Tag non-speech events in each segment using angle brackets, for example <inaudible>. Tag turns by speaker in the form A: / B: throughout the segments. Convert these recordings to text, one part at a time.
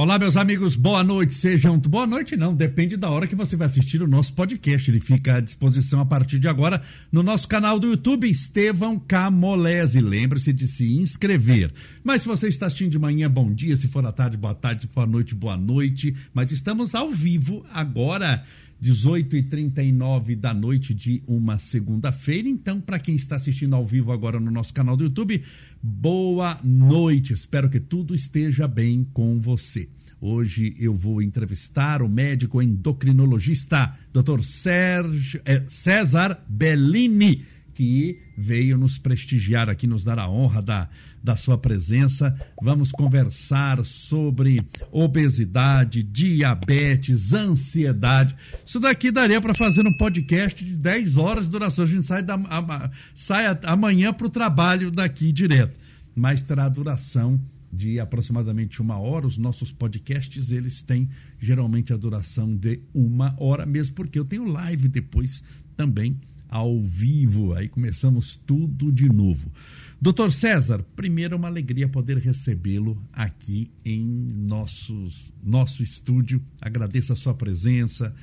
A: Olá, meus amigos, boa noite. Sejam. Boa noite, não, depende da hora que você vai assistir o nosso podcast. Ele fica à disposição a partir de agora no nosso canal do YouTube, Estevão Camolese. Lembre-se de se inscrever. Mas se você está assistindo de manhã, bom dia. Se for à tarde, boa tarde. Se for à noite, boa noite. Mas estamos ao vivo agora. 18h39 da noite de uma segunda-feira. Então, para quem está assistindo ao vivo agora no nosso canal do YouTube, boa noite. Espero que tudo esteja bem com você. Hoje eu vou entrevistar o médico endocrinologista, Dr. Sérgio, eh, César Bellini, que veio nos prestigiar aqui, nos dar a honra da da sua presença. Vamos conversar sobre obesidade, diabetes, ansiedade. Isso daqui daria para fazer um podcast de 10 horas de duração. A gente sai, da, a, sai amanhã para o trabalho daqui direto. Mas terá duração de aproximadamente uma hora. Os nossos podcasts, eles têm geralmente a duração de uma hora, mesmo porque eu tenho live depois também ao vivo. Aí começamos tudo de novo. Doutor César, primeiro é uma alegria poder recebê-lo aqui em nossos, nosso estúdio. Agradeço a sua presença.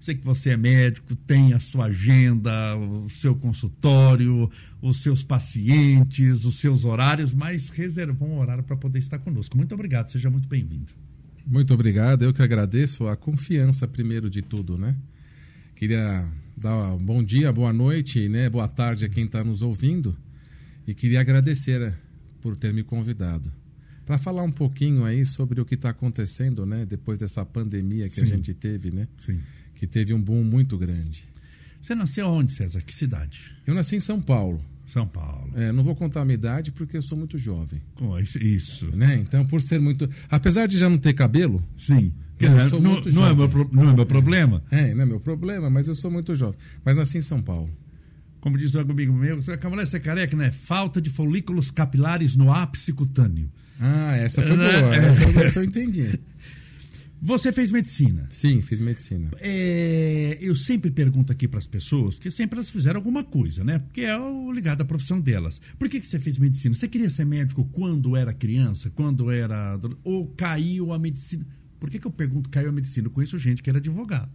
A: Sei que você é médico, tem a sua agenda, o seu consultório, os seus pacientes, os seus horários, mas reservou um horário para poder estar conosco. Muito obrigado, seja muito bem-vindo.
B: Muito obrigado, eu que agradeço a confiança primeiro de tudo, né? Queria dar um bom dia, boa noite, né? Boa tarde a quem está nos ouvindo. E queria agradecer eh, por ter me convidado para falar um pouquinho aí sobre o que está acontecendo, né? Depois dessa pandemia que Sim. a gente teve, né?
A: Sim.
B: Que teve um boom muito grande.
A: Você nasceu onde, César? Que cidade?
B: Eu nasci em São Paulo.
A: São Paulo.
B: É, não vou contar a minha idade porque eu sou muito jovem.
A: Oh, isso.
B: Né? Então, por ser muito. Apesar de já não ter cabelo.
A: Sim. Não, não, não, é meu, não é meu problema.
B: É, não é meu problema, mas eu sou muito jovem. Mas nasci em São Paulo
A: como diz um amigo meu, Cavalé, você é careca, né? Falta de folículos capilares no ápice cutâneo.
B: Ah, essa foi né? boa. Essa, essa eu entendi. <laughs>
A: Você fez medicina?
B: Sim, fiz medicina.
A: É, eu sempre pergunto aqui para as pessoas, que sempre elas fizeram alguma coisa, né? Porque é o ligado à profissão delas. Por que, que você fez medicina? Você queria ser médico quando era criança? Quando era. Ou caiu a medicina? Por que, que eu pergunto caiu a medicina? Eu conheço gente que era advogado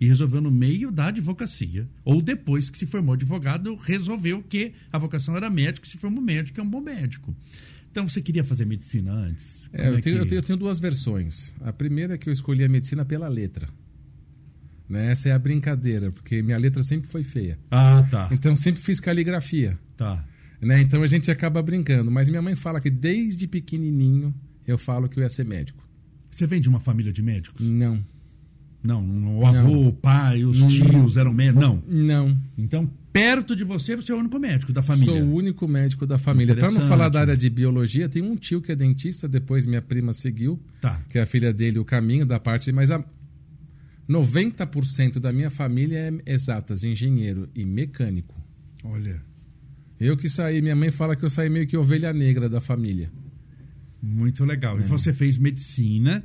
A: e resolveu no meio da advocacia. Ou depois que se formou advogado, resolveu que a vocação era médico, se formou médico, é um bom médico. Então você queria fazer medicina antes?
B: É, eu, é tenho, que... eu, tenho, eu, tenho, duas versões. A primeira é que eu escolhi a medicina pela letra. Né? Essa é a brincadeira, porque minha letra sempre foi feia.
A: Ah, tá.
B: Então sempre fiz caligrafia.
A: Tá.
B: Né? Então a gente acaba brincando. Mas minha mãe fala que desde pequenininho eu falo que eu ia ser médico.
A: Você vem de uma família de médicos?
B: Não.
A: Não, o avô, não. o pai, os tios eram médicos? Não.
B: Não.
A: Então, perto de você, você é o único médico da família.
B: Sou o único médico da família. Para não falar da área de biologia, tem um tio que é dentista, depois minha prima seguiu,
A: tá.
B: que é a filha dele, o caminho da parte, mas a 90% da minha família é exatas, engenheiro e mecânico.
A: Olha.
B: Eu que saí, minha mãe fala que eu saí meio que ovelha negra da família.
A: Muito legal. É. E você fez medicina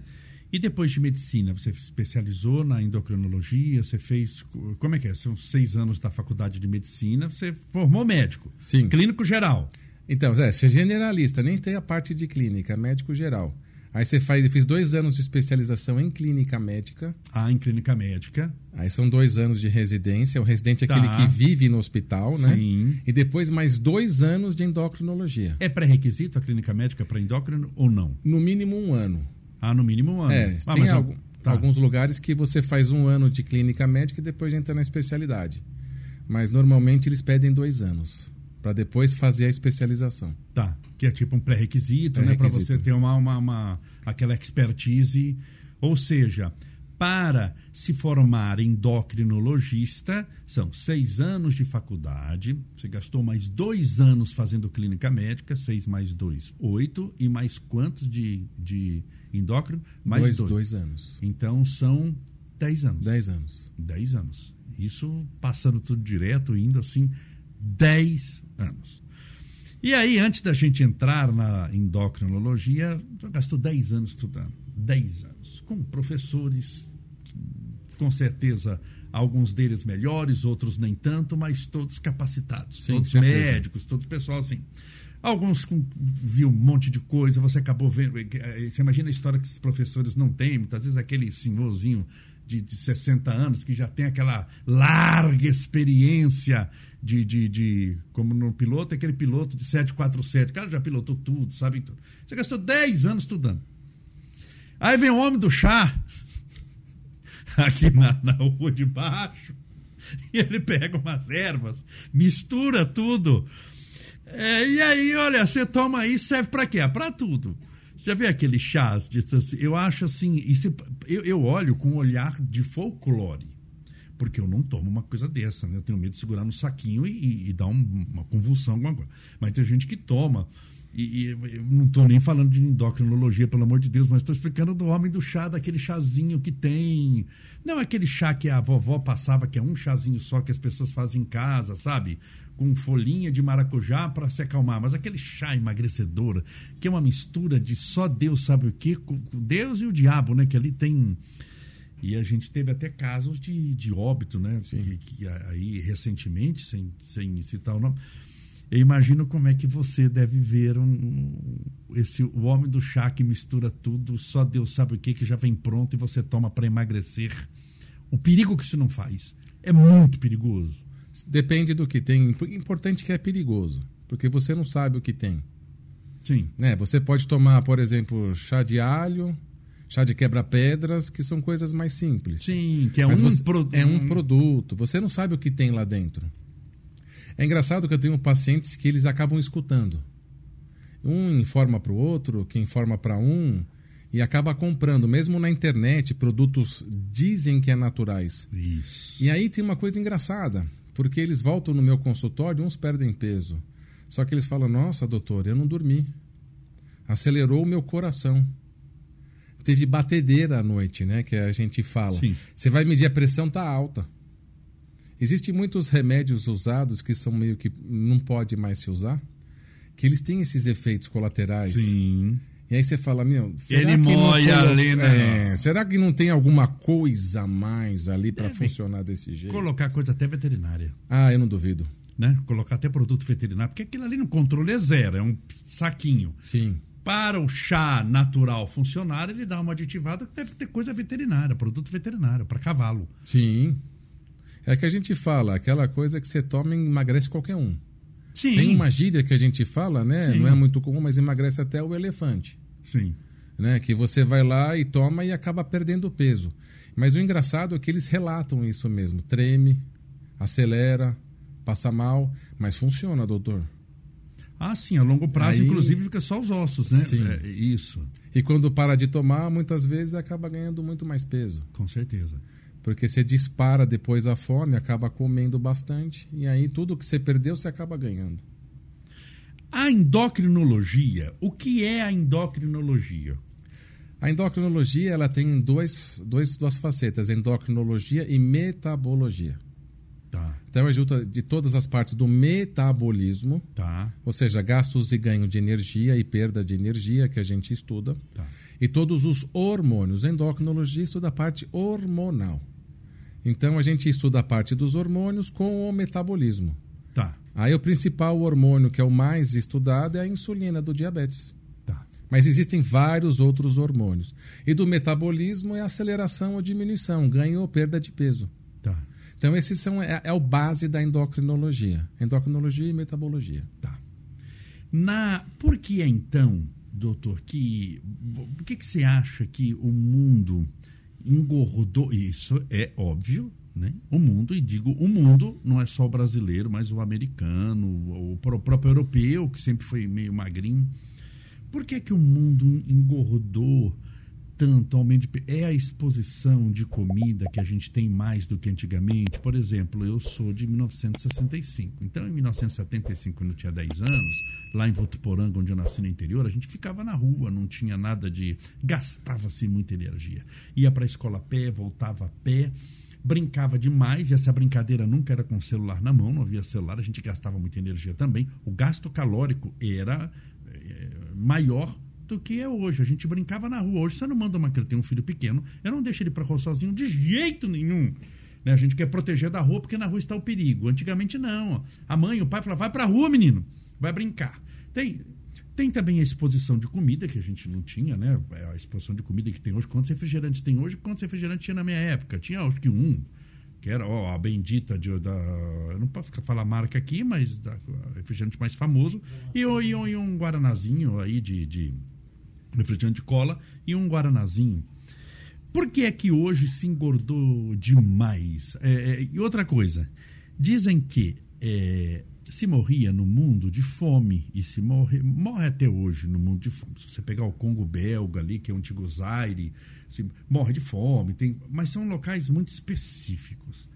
A: e depois de medicina, você especializou na endocrinologia, você fez. Como é que é? São seis anos da faculdade de medicina, você formou médico.
B: Sim.
A: Clínico geral.
B: Então, é, você é generalista, nem tem a parte de clínica, médico geral. Aí você faz, fiz dois anos de especialização em clínica médica.
A: Ah, em clínica médica.
B: Aí são dois anos de residência. O residente é aquele tá. que vive no hospital, né?
A: Sim.
B: E depois mais dois anos de endocrinologia.
A: É pré-requisito a clínica médica para endócrino ou não?
B: No mínimo um ano.
A: Ah, no mínimo um ano.
B: É, ah, tem algum, tá. alguns lugares que você faz um ano de clínica médica e depois entra na especialidade. Mas normalmente eles pedem dois anos para depois fazer a especialização.
A: Tá, que é tipo um pré-requisito, pré né, para você ter uma, uma, uma, aquela expertise. Ou seja, para se formar endocrinologista, são seis anos de faculdade. Você gastou mais dois anos fazendo clínica médica, seis mais dois, oito. E mais quantos de, de endócrino? Mais
B: dois, dois. dois anos.
A: Então são dez anos.
B: Dez anos.
A: Dez anos. Isso passando tudo direto, indo assim, dez anos. E aí, antes da gente entrar na endocrinologia, já gastou dez anos estudando. dez anos com professores, com certeza alguns deles melhores, outros nem tanto, mas todos capacitados, Sim, todos médicos, todos pessoal assim. Alguns com, viu um monte de coisa, você acabou vendo. Eh, você imagina a história que esses professores não têm, muitas vezes aquele senhorzinho de, de 60 anos que já tem aquela larga experiência de, de, de, como no piloto, aquele piloto de 747. O cara já pilotou tudo, sabe tudo. Você gastou 10 anos estudando. Aí vem o homem do chá, aqui na, na rua de baixo, e ele pega umas ervas, mistura tudo é, e aí, olha, você toma aí, serve para quê? Para tudo. Já vê aquele chás? De, eu acho assim, isso, eu, eu olho com um olhar de folclore. Porque eu não tomo uma coisa dessa, né? Eu tenho medo de segurar no saquinho e, e dar um, uma convulsão, alguma coisa. Mas tem gente que toma. E, e eu não estou nem falando de endocrinologia, pelo amor de Deus, mas estou explicando do homem do chá, daquele chazinho que tem. Não aquele chá que a vovó passava, que é um chazinho só que as pessoas fazem em casa, sabe? com folhinha de maracujá para se acalmar, mas aquele chá emagrecedor, que é uma mistura de só Deus sabe o que, Deus e o diabo, né? Que ali tem. E a gente teve até casos de, de óbito, né? Que, que, aí recentemente, sem, sem citar o nome. Eu imagino como é que você deve ver um, esse o homem do chá que mistura tudo, só Deus sabe o que, que já vem pronto e você toma para emagrecer. O perigo que isso não faz é muito perigoso.
B: Depende do que tem. Importante que é perigoso, porque você não sabe o que tem.
A: Sim.
B: É, você pode tomar, por exemplo, chá de alho, chá de quebra-pedras, que são coisas mais simples.
A: Sim, que é um
B: produto. É um produto. Você não sabe o que tem lá dentro. É engraçado que eu tenho pacientes que eles acabam escutando. Um informa para o outro, que informa para um, e acaba comprando, mesmo na internet, produtos dizem que é naturais.
A: Isso.
B: E aí tem uma coisa engraçada. Porque eles voltam no meu consultório, uns perdem peso. Só que eles falam: Nossa, doutor, eu não dormi. Acelerou o meu coração. Teve batedeira à noite, né? Que a gente fala.
A: Sim.
B: Você vai medir a pressão, tá alta. Existem muitos remédios usados que são meio que não pode mais se usar, que eles têm esses efeitos colaterais.
A: Sim.
B: E aí você fala, meu,
A: será Ele que moia colo... ali, né?
B: É, será que não tem alguma coisa a mais ali para funcionar desse jeito?
A: Colocar coisa até veterinária.
B: Ah, eu não duvido.
A: Né? Colocar até produto veterinário, porque aquilo ali no controle é zero, é um saquinho.
B: Sim.
A: Para o chá natural funcionar, ele dá uma aditivada que deve ter coisa veterinária, produto veterinário, para cavalo.
B: Sim. É que a gente fala, aquela coisa que você toma e emagrece qualquer um.
A: Sim.
B: Tem uma gíria que a gente fala, né? Sim. Não é muito comum, mas emagrece até o elefante.
A: Sim.
B: Né? Que você vai lá e toma e acaba perdendo peso. Mas o engraçado é que eles relatam isso mesmo. Treme, acelera, passa mal, mas funciona, doutor.
A: Ah, sim, a longo prazo, Aí, inclusive, fica só os ossos, né?
B: Sim.
A: É, isso.
B: E quando para de tomar, muitas vezes acaba ganhando muito mais peso.
A: Com certeza
B: porque você dispara depois a fome, acaba comendo bastante e aí tudo que você perdeu você acaba ganhando.
A: A endocrinologia, o que é a endocrinologia?
B: A endocrinologia ela tem dois, dois, duas facetas, endocrinologia e metabologia.
A: Tá.
B: Então ajuda de todas as partes do metabolismo,
A: tá.
B: ou seja, gastos e ganho de energia e perda de energia que a gente estuda,
A: tá.
B: e todos os hormônios. A endocrinologia estuda a parte hormonal. Então a gente estuda a parte dos hormônios com o metabolismo.
A: Tá.
B: Aí o principal hormônio que é o mais estudado é a insulina do diabetes.
A: Tá.
B: Mas existem vários outros hormônios. E do metabolismo é aceleração ou diminuição, ganho ou perda de peso.
A: Tá.
B: Então esses são é, é o base da endocrinologia, endocrinologia e metabologia.
A: Tá. Na por que então, doutor, que por que que você acha que o mundo engordou. Isso é óbvio, né? O mundo, e digo o mundo, não é só o brasileiro, mas o americano, o próprio europeu, que sempre foi meio magrinho. Por que, que o mundo engordou tanto aumento de é a exposição de comida que a gente tem mais do que antigamente. Por exemplo, eu sou de 1965. Então, em 1975, quando eu tinha 10 anos, lá em Votuporanga, onde eu nasci no interior, a gente ficava na rua, não tinha nada de gastava-se muita energia. Ia para a escola a pé, voltava a pé, brincava demais, e essa brincadeira nunca era com celular na mão, não havia celular, a gente gastava muita energia também. O gasto calórico era é, maior do que é hoje. A gente brincava na rua. Hoje você não manda uma criança, tem um filho pequeno, eu não deixo ele para rua sozinho de jeito nenhum. Né? A gente quer proteger da rua porque na rua está o perigo. Antigamente não. A mãe, o pai falava, vai para rua, menino, vai brincar. Tem, tem também a exposição de comida, que a gente não tinha, né? É a exposição de comida que tem hoje. Quantos refrigerantes tem hoje? Quantos refrigerantes tinha na minha época? Tinha, acho que um, que era ó, a bendita de, da. Eu não posso falar marca aqui, mas da refrigerante mais famoso. E, e, e um guaranazinho aí de, de refrigerante de cola e um guaranazinho. Por que é que hoje se engordou demais? É, é, e outra coisa, dizem que é, se morria no mundo de fome e se morre, morre até hoje no mundo de fome. Se você pegar o Congo belga ali, que é Zaire, se, morre de fome, tem, mas são locais muito específicos.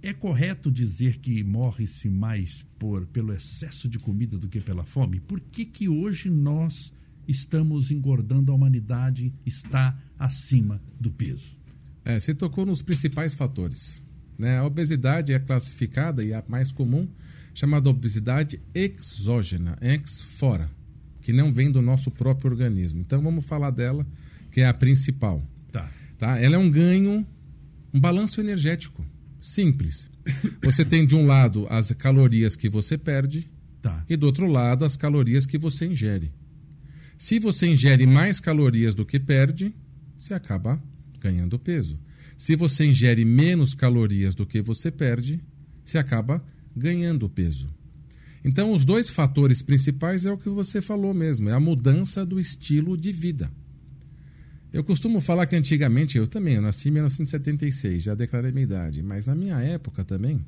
A: É correto dizer que morre-se mais por pelo excesso de comida do que pela fome? Por que, que hoje nós estamos engordando, a humanidade está acima do peso.
B: É, você tocou nos principais fatores. Né? A obesidade é classificada e a mais comum, chamada obesidade exógena, ex fora, que não vem do nosso próprio organismo. Então vamos falar dela, que é a principal.
A: Tá.
B: Tá? Ela é um ganho, um balanço energético simples. Você tem de um lado as calorias que você perde
A: tá.
B: e do outro lado as calorias que você ingere. Se você ingere mais calorias do que perde, você acaba ganhando peso. Se você ingere menos calorias do que você perde, você acaba ganhando peso. Então, os dois fatores principais é o que você falou mesmo, é a mudança do estilo de vida. Eu costumo falar que antigamente, eu também, eu nasci em 1976, já declarei minha idade, mas na minha época também,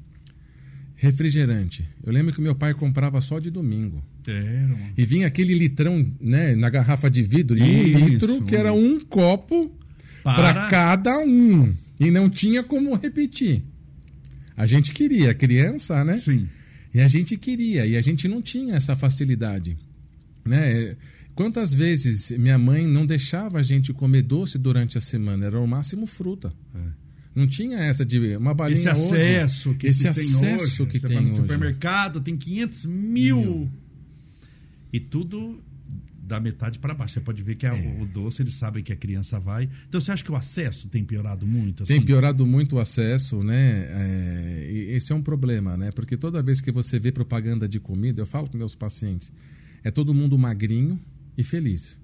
B: refrigerante. Eu lembro que meu pai comprava só de domingo.
A: Era.
B: E vinha aquele litrão, né, na garrafa de vidro de um litro, que era um copo para cada um. E não tinha como repetir. A gente queria, criança, né?
A: Sim.
B: E a gente queria, e a gente não tinha essa facilidade. Né? Quantas vezes minha mãe não deixava a gente comer doce durante a semana? Era o máximo fruta. É. Não tinha essa de uma balinha
A: esse acesso
B: hoje,
A: que
B: esse acesso
A: hoje.
B: que tem hoje.
A: supermercado tem 500 mil. mil. e tudo da metade para baixo. Você pode ver que é. o doce eles sabem que a criança vai. Então você acha que o acesso tem piorado muito?
B: Assim? Tem piorado muito o acesso, né? É, esse é um problema, né? Porque toda vez que você vê propaganda de comida, eu falo com meus pacientes, é todo mundo magrinho e feliz.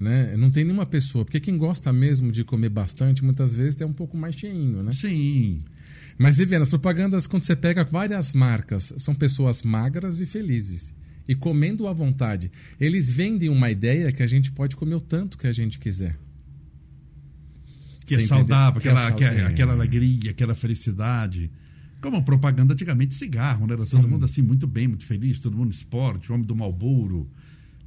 B: Né? Não tem nenhuma pessoa, porque quem gosta mesmo de comer bastante, muitas vezes é um pouco mais cheinho, né?
A: Sim.
B: Mas você vê, nas propagandas, quando você pega várias marcas, são pessoas magras e felizes. E comendo à vontade. Eles vendem uma ideia que a gente pode comer o tanto que a gente quiser.
A: Que é saudável, aquela, que é, aquela alegria, aquela felicidade. Como propaganda antigamente cigarro, né? Era todo mundo assim, muito bem, muito feliz, todo mundo esporte, homem do Malboro.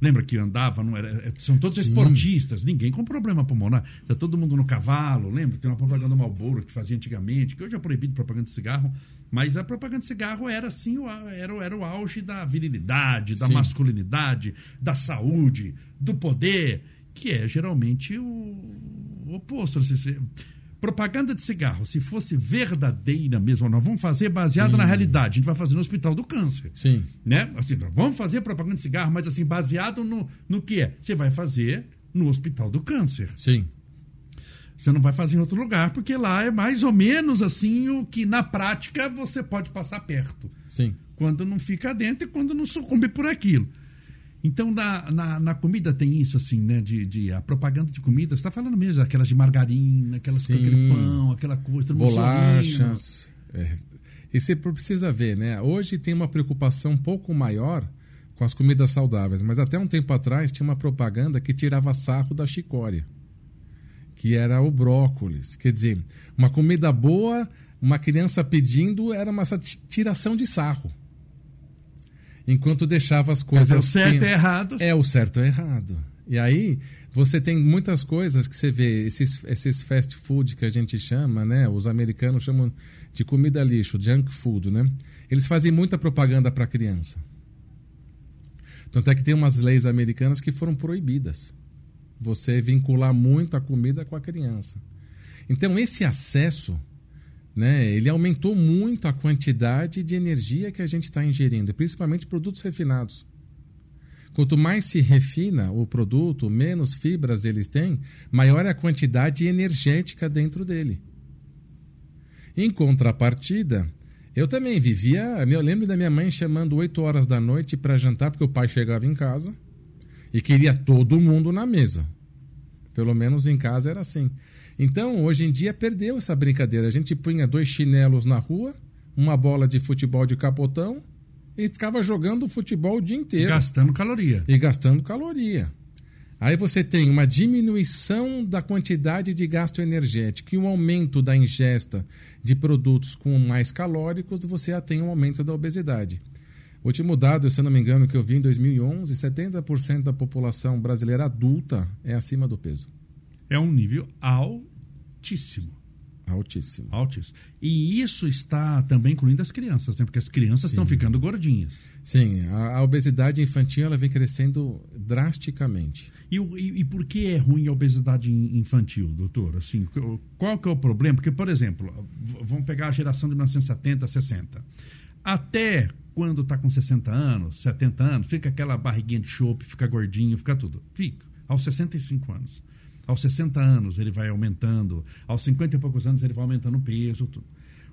A: Lembra que andava, não era, é, são todos Sim. esportistas, ninguém com problema pulmonar. Tá todo mundo no cavalo, lembra? Tem uma propaganda Malboro que fazia antigamente, que hoje é proibido propaganda de cigarro, mas a propaganda de cigarro era assim, era, era o auge da virilidade, da Sim. masculinidade, da saúde, do poder, que é geralmente o, o oposto. Você, propaganda de cigarro, se fosse verdadeira mesmo, nós vamos fazer baseada Sim. na realidade. A gente vai fazer no Hospital do Câncer.
B: Sim.
A: Né? Assim, nós vamos fazer propaganda de cigarro, mas assim, baseado no, no que é? Você vai fazer no Hospital do Câncer.
B: Sim.
A: Você não vai fazer em outro lugar, porque lá é mais ou menos assim o que na prática você pode passar perto.
B: Sim.
A: Quando não fica dentro e quando não sucumbe por aquilo. Então, na, na, na, comida tem isso, assim, né? De, de a propaganda de comida, você está falando mesmo, aquelas de margarina, aquelas com aquele pão, aquela coisa,
B: bolachas. É. E você precisa ver, né? Hoje tem uma preocupação um pouco maior com as comidas saudáveis, mas até um tempo atrás tinha uma propaganda que tirava sarro da chicória, que era o brócolis. Quer dizer, uma comida boa, uma criança pedindo, era uma tiração de sarro enquanto deixava as coisas.
A: Mas é o certo e errado.
B: É o certo e errado. E aí você tem muitas coisas que você vê, esses, esses fast food que a gente chama, né? Os americanos chamam de comida lixo, junk food, né? Eles fazem muita propaganda para criança. Tanto é que tem umas leis americanas que foram proibidas. Você vincular muito a comida com a criança. Então esse acesso né? Ele aumentou muito a quantidade de energia que a gente está ingerindo, principalmente produtos refinados. Quanto mais se refina o produto, menos fibras eles têm, maior é a quantidade energética dentro dele. Em contrapartida, Eu também vivia. Eu lembro da minha mãe chamando 8 horas da noite para jantar, porque o pai chegava em casa e queria todo mundo na mesa. Pelo menos em casa era assim. Então, hoje em dia, perdeu essa brincadeira. A gente punha dois chinelos na rua, uma bola de futebol de capotão e ficava jogando futebol o dia inteiro.
A: Gastando caloria.
B: E gastando caloria. Aí você tem uma diminuição da quantidade de gasto energético e um aumento da ingesta de produtos com mais calóricos, você tem um aumento da obesidade. O último dado, se eu não me engano, que eu vi em 2011, 70% da população brasileira adulta é acima do peso.
A: É um nível altíssimo.
B: Altíssimo.
A: Altíssimo. E isso está também incluindo as crianças, né? porque as crianças estão ficando gordinhas.
B: Sim, a, a, obesidade infantil ela vem crescendo drasticamente.
A: E, e, e, por que é ruim a obesidade infantil, doutor? Assim, qual que é o problema? Porque, por exemplo, vamos pegar a geração de 1970, 60. Até quando está com 60 anos, 70 anos, fica aquela barriguinha de chope, fica gordinho, fica tudo. Fica. Aos 65 anos. Aos 60 anos ele vai aumentando, aos 50 e poucos anos ele vai aumentando o peso, tudo.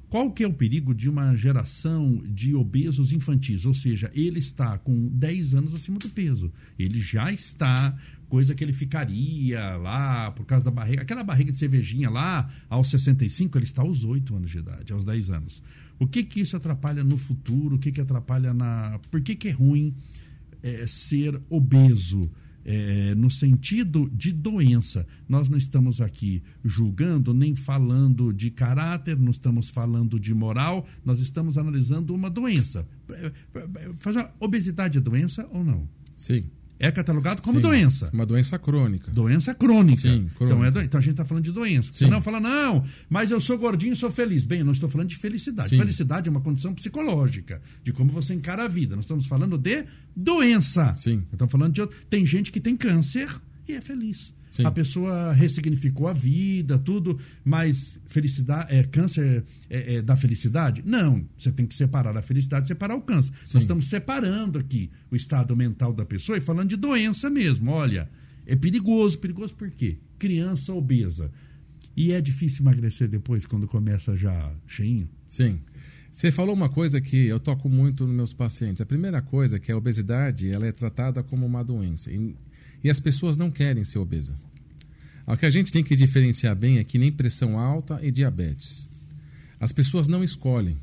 A: Qual que é o perigo de uma geração de obesos infantis? Ou seja, ele está com 10 anos acima do peso. Ele já está, coisa que ele ficaria lá por causa da barriga. Aquela barriga de cervejinha lá, aos 65, ele está aos 8 anos de idade, aos 10 anos. O que que isso atrapalha no futuro? O que que atrapalha na. Por que, que é ruim é, ser obeso? É, no sentido de doença. Nós não estamos aqui julgando nem falando de caráter, não estamos falando de moral, nós estamos analisando uma doença. É, é, fazer obesidade é doença ou não?
B: Sim
A: é catalogado como Sim, doença.
B: Uma doença crônica.
A: Doença crônica. Sim, crônica. Então, é do... então a gente está falando de doença. Sim. Você não fala, não, mas eu sou gordinho e sou feliz. Bem, eu não estou falando de felicidade. Sim. Felicidade é uma condição psicológica, de como você encara a vida. Nós estamos falando de doença.
B: Sim.
A: Estamos falando de. Tem gente que tem câncer e é feliz. Sim. A pessoa ressignificou a vida, tudo, mas felicidade, é, câncer é, é, da felicidade? Não. Você tem que separar a felicidade e separar o câncer. Sim. Nós estamos separando aqui o estado mental da pessoa e falando de doença mesmo. Olha, é perigoso. Perigoso por quê? Criança obesa. E é difícil emagrecer depois, quando começa já cheinho?
B: Sim. Você falou uma coisa que eu toco muito nos meus pacientes. A primeira coisa é que a obesidade ela é tratada como uma doença. E e as pessoas não querem ser obesas. O que a gente tem que diferenciar bem é que nem pressão alta e diabetes. As pessoas não escolhem.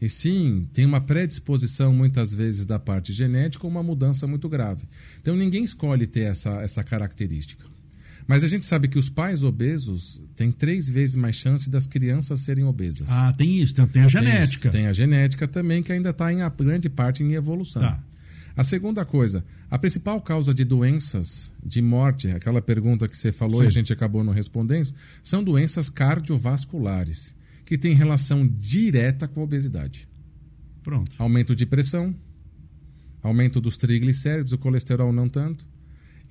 B: E sim, tem uma predisposição muitas vezes da parte genética ou uma mudança muito grave. Então ninguém escolhe ter essa, essa característica. Mas a gente sabe que os pais obesos têm três vezes mais chance das crianças serem obesas.
A: Ah, tem isso, tem, tem a genética.
B: Tem, tem, a genética também, que ainda está em grande parte em evolução. Tá. A segunda coisa, a principal causa de doenças de morte, aquela pergunta que você falou Sim. e a gente acabou não respondendo, são doenças cardiovasculares, que têm relação direta com a obesidade.
A: Pronto.
B: Aumento de pressão, aumento dos triglicéridos, o colesterol não tanto,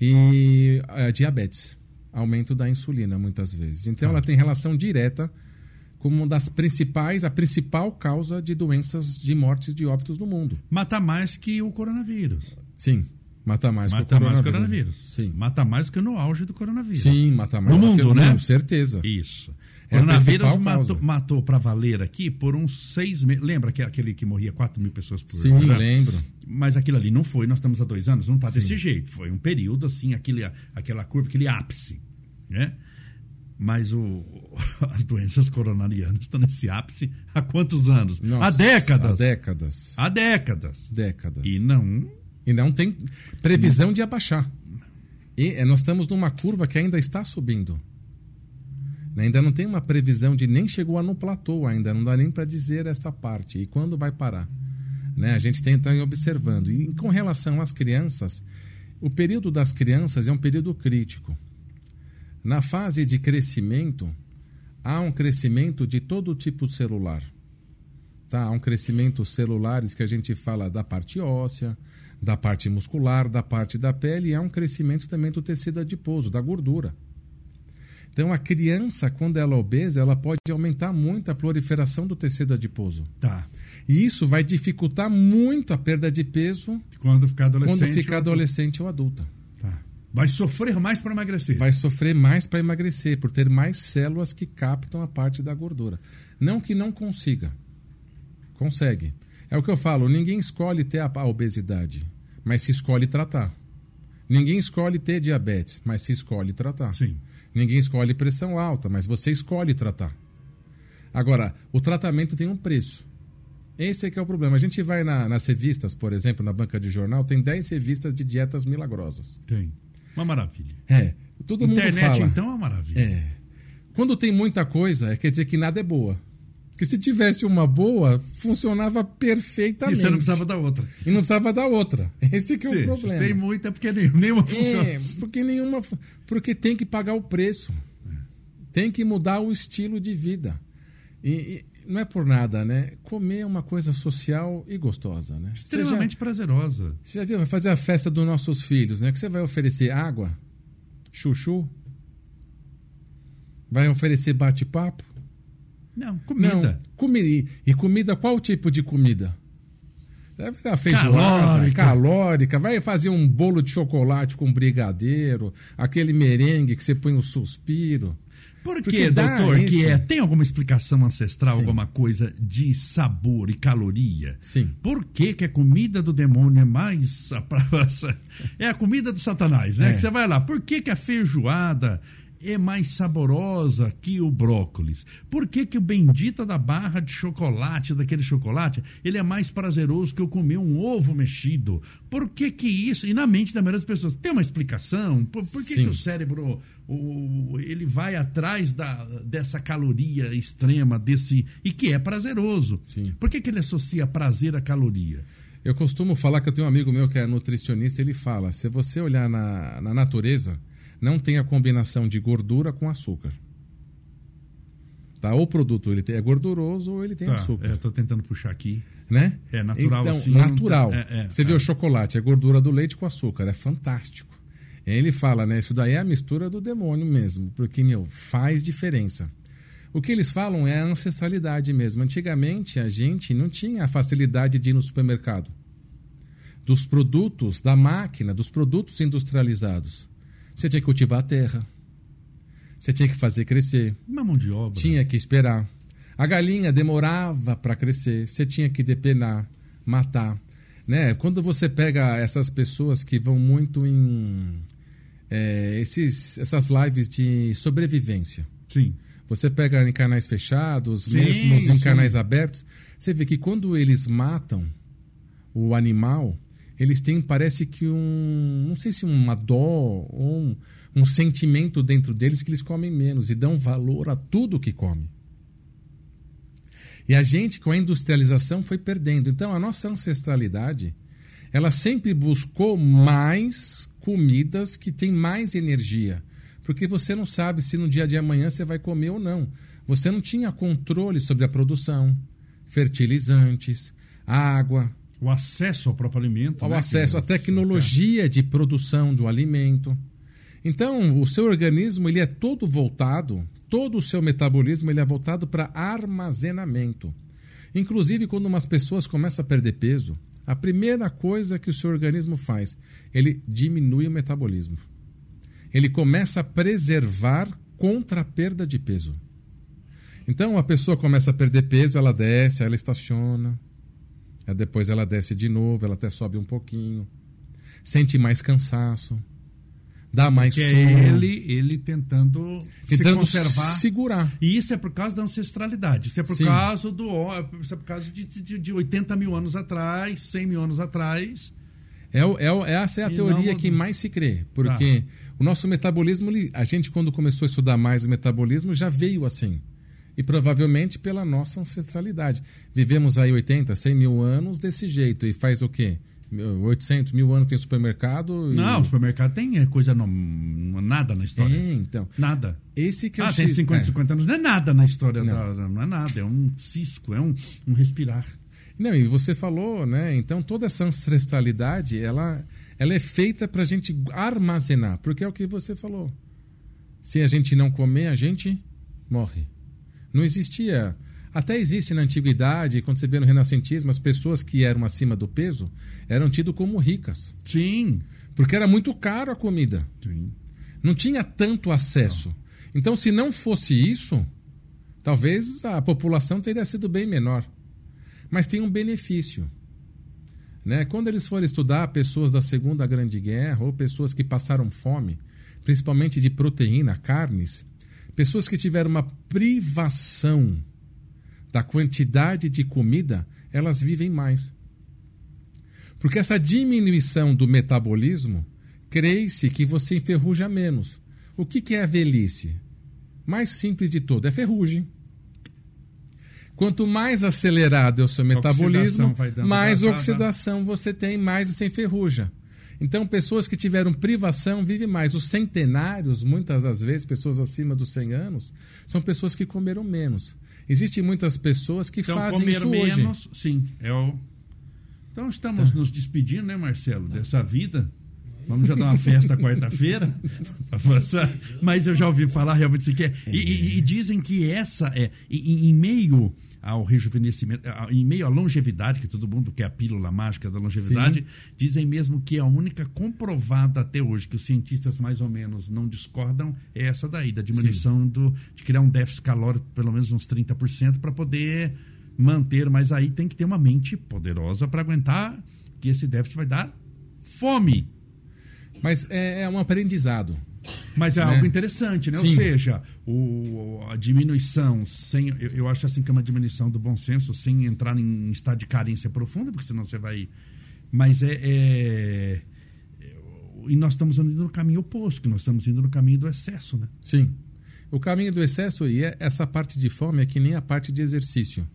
B: e a diabetes, aumento da insulina muitas vezes. Então claro. ela tem relação direta como uma das principais, a principal causa de doenças de mortes de óbitos no mundo.
A: Mata mais que o coronavírus.
B: Sim, mata mais
A: mata
B: que o coronavírus.
A: mais que o coronavírus. Sim. Mata mais do que no auge do coronavírus.
B: Sim, mata mais
A: no mundo, que, né? Com
B: certeza.
A: Isso. É coronavírus matou, matou para valer aqui por uns seis meses. Lembra que aquele que morria 4 mil pessoas por
B: Sim, ano? lembro.
A: Mas aquilo ali não foi, nós estamos há dois anos, não está desse jeito. Foi um período assim, aquele, aquela curva, aquele ápice. Né? Mas o, <laughs> as doenças coronarianas estão nesse ápice há quantos anos?
B: Nossa,
A: há décadas.
B: Há décadas.
A: Há décadas.
B: Décadas.
A: E não.
B: E não tem previsão não. de abaixar. E é, nós estamos numa curva que ainda está subindo. Ainda não tem uma previsão de nem chegou no platô ainda, não dá nem para dizer essa parte. E quando vai parar? Né? A gente tem então observando. E com relação às crianças, o período das crianças é um período crítico. Na fase de crescimento, há um crescimento de todo tipo celular. Tá? Há um crescimento celulares que a gente fala da parte óssea, da parte muscular, da parte da pele, e há um crescimento também do tecido adiposo, da gordura. Então, a criança, quando ela é obesa, ela pode aumentar muito a proliferação do tecido adiposo.
A: Tá.
B: E isso vai dificultar muito a perda de peso
A: quando ficar adolescente,
B: quando ficar adolescente ou adulta.
A: Vai sofrer mais para emagrecer.
B: Vai sofrer mais para emagrecer, por ter mais células que captam a parte da gordura. Não que não consiga. Consegue. É o que eu falo, ninguém escolhe ter a, obesidade, mas se escolhe tratar. Ninguém escolhe ter diabetes, mas se escolhe tratar.
A: Sim.
B: Ninguém escolhe pressão alta, mas você escolhe tratar. Agora, o tratamento tem um preço. Esse é que é o problema. A gente vai na, nas revistas, por exemplo, na banca de jornal, tem 10 revistas de dietas milagrosas.
A: Tem. Uma maravilha.
B: É. Todo
A: Internet,
B: mundo fala.
A: então, é uma maravilha.
B: É. Quando tem muita coisa, quer dizer que nada é boa. Porque se tivesse uma boa, funcionava perfeitamente.
A: E você não precisava da outra.
B: E não precisava da outra. Esse que é
A: Sim,
B: o problema.
A: Tem muita é porque nenhuma funciona.
B: É, porque nenhuma. Porque tem que pagar o preço. Tem que mudar o estilo de vida. E não é por nada, né? Comer é uma coisa social e gostosa, né? Você já-
A: Extremamente prazerosa.
B: Você já viu? Vai fazer a festa dos nossos filhos, né? Que você vai oferecer água, chuchu, vai oferecer bate-papo.
A: Não, comida.
B: Não, comida. E, comida, qual tipo de comida? Vai dar feijoada,
A: Calórica.
B: calórica. vai fazer um bolo de chocolate com brigadeiro, aquele merengue que você põe um suspiro.
A: Por que, doutor, que é? Tem alguma explicação ancestral,
B: Sim.
A: alguma coisa de sabor e caloria?
B: Sim.
A: Por que, que a comida do demônio é mais. <laughs> É a comida do satanás, né?
B: É.
A: Que você vai lá. Por que, que a feijoada é mais saborosa que o brócolis? Por que, que o bendita da barra de chocolate, daquele chocolate, ele é mais prazeroso que eu comer um ovo mexido? Por que que isso? E na mente da maioria das pessoas, tem uma explicação? Por, por que, que o cérebro o- ele vai atrás da, dessa caloria extrema, desse e que é prazeroso?
B: Sim.
A: Por que, que ele associa prazer à caloria?
B: Eu costumo falar que eu tenho um amigo meu que é nutricionista, ele fala: se você olhar na, na natureza, não tem a combinação de gordura com açúcar. Tá? Ou o produto ele é gorduroso ou ele tem
A: Tá,
B: açúcar.
A: é, tô tentando puxar aqui.
B: né?
A: É, natural
B: Então,
A: assim,
B: natural.
A: é, é,
B: Você vê
A: é.
B: o chocolate, é gordura do leite com açúcar, é fantástico. Ele fala, né? Isso daí é a mistura do demônio mesmo, porque, meu, faz diferença. O que eles falam é a ancestralidade mesmo. Antigamente a gente não tinha a facilidade de ir no supermercado. Dos produtos, da máquina, dos produtos industrializados. Você tinha que cultivar a terra. Você tinha que fazer crescer.
A: Uma mão de obra.
B: Tinha que esperar. A galinha demorava para crescer, você tinha que depenar, matar. Né? Quando você pega essas pessoas que vão muito em é, esses, essas lives de sobrevivência,
A: Sim.
B: você pega em canais fechados,
A: Sim,
B: mesmo em
A: sim.
B: canais abertos, você vê que quando eles matam o animal, eles têm, parece que um, não sei se uma dó ou um, um sentimento dentro deles que eles comem menos e dão valor a tudo que come. E a gente, com a industrialização, foi perdendo. Então, a nossa ancestralidade, ela sempre buscou mais comidas que têm mais energia. Porque você não sabe se no dia de amanhã você vai comer ou não. Você não tinha controle sobre a produção, fertilizantes, água,
A: O acesso ao próprio alimento.
B: ao
A: né,
B: acesso à
A: que-
B: tecnologia de produção do alimento. Então, o seu organismo ele é todo voltado, todo o seu metabolismo ele é voltado para armazenamento. Inclusive, quando umas pessoas começam a perder peso, a primeira coisa que o seu organismo faz, ele diminui o metabolismo. Ele começa a preservar contra a perda de peso. Então, a pessoa começa a perder peso, ela desce, ela estaciona, Aí depois ela desce de novo, ela até sobe um pouquinho. Sente mais cansaço. Dá mais
A: Que
B: sono.
A: é ele, ele tentando, se
B: tentando
A: conservar.
B: segurar.
A: E isso é por causa da ancestralidade. Isso é por
B: Sim.
A: causa do. Isso é por causa de, de, de 80 mil anos atrás, 100 mil anos atrás.
B: É, é, o- essa é a
A: E
B: teoria
A: não-
B: que mais se crê. Porque o nosso metabolismo, a gente quando começou a estudar mais o metabolismo, já veio assim. E provavelmente pela nossa ancestralidade. Vivemos aí 80, 100 mil anos desse jeito. E faz o quê? 800 mil anos tem supermercado? E...
A: Não, o supermercado tem é, coisa. Não, nada na história.
B: Tem, então.
A: Nada.
B: Esse que é
A: Ah, tem
B: X-
A: 50,
B: é.
A: 50 anos. Não é nada na história.
B: Não.
A: Da, não é nada. É um cisco, é um, um respirar.
B: Não, e você falou, né? Então toda essa ancestralidade, ela, ela é feita para a gente armazenar, porque é o que você falou. Se a gente não comer, a gente morre. Não existia. Até existe na antiguidade, quando você vê no renascentismo, as pessoas que eram acima do peso eram tidas como ricas,
A: Sim.
B: porque era muito caro a comida.
A: Sim.
B: Não tinha tanto acesso. Então, se não fosse isso, talvez a população teria sido bem menor. mas tem um benefício. Né? Quando eles forem estudar pessoas da Segunda Grande Guerra ou pessoas que passaram fome, principalmente de proteína, carnes, pessoas que tiveram uma privação da quantidade de comida, elas vivem mais. Porque essa diminuição do metabolismo, crê-se que você enferruja menos. O que, que é a velhice? Mais simples de todo, é ferrugem. Quanto mais acelerado é o seu metabolismo, mais oxidação você tem, mais você enferruja. Então, pessoas que tiveram privação vivem mais. Os centenários, muitas das vezes, pessoas acima dos 100 anos, são pessoas que comeram menos. Existem muitas pessoas que
A: então,
B: fazem
A: comer
B: isso
A: menos,
B: hoje.
A: Sim, é o... Então estamos tá. nos despedindo, né, Marcelo, dessa vida. Vamos já dar uma festa quarta-feira. <laughs> Mas eu já ouvi falar realmente isso que é. E, e, e dizem que essa é, em, em meio ao rejuvenescimento, em meio à longevidade, que todo mundo quer a pílula mágica da longevidade, Sim. dizem mesmo que a única comprovada até hoje, que os cientistas mais ou menos não discordam, é essa daí, da diminuição do, de criar um déficit calórico pelo menos uns 30% para poder manter, mas aí tem que ter uma mente poderosa para aguentar que esse déficit vai dar fome.
B: Mas é, é um aprendizado.
A: Mas é né? algo interessante, né? Sim. Ou seja, o, a diminuição sem. Eu, eu, acho assim que é uma diminuição do bom senso, sem entrar em estado de carência profunda, porque senão você vai. Mas é, é, E nós estamos indo no caminho oposto, que nós estamos indo no caminho do excesso, né?
B: Sim. O caminho do excesso e é essa parte de fome é que nem a parte de exercício.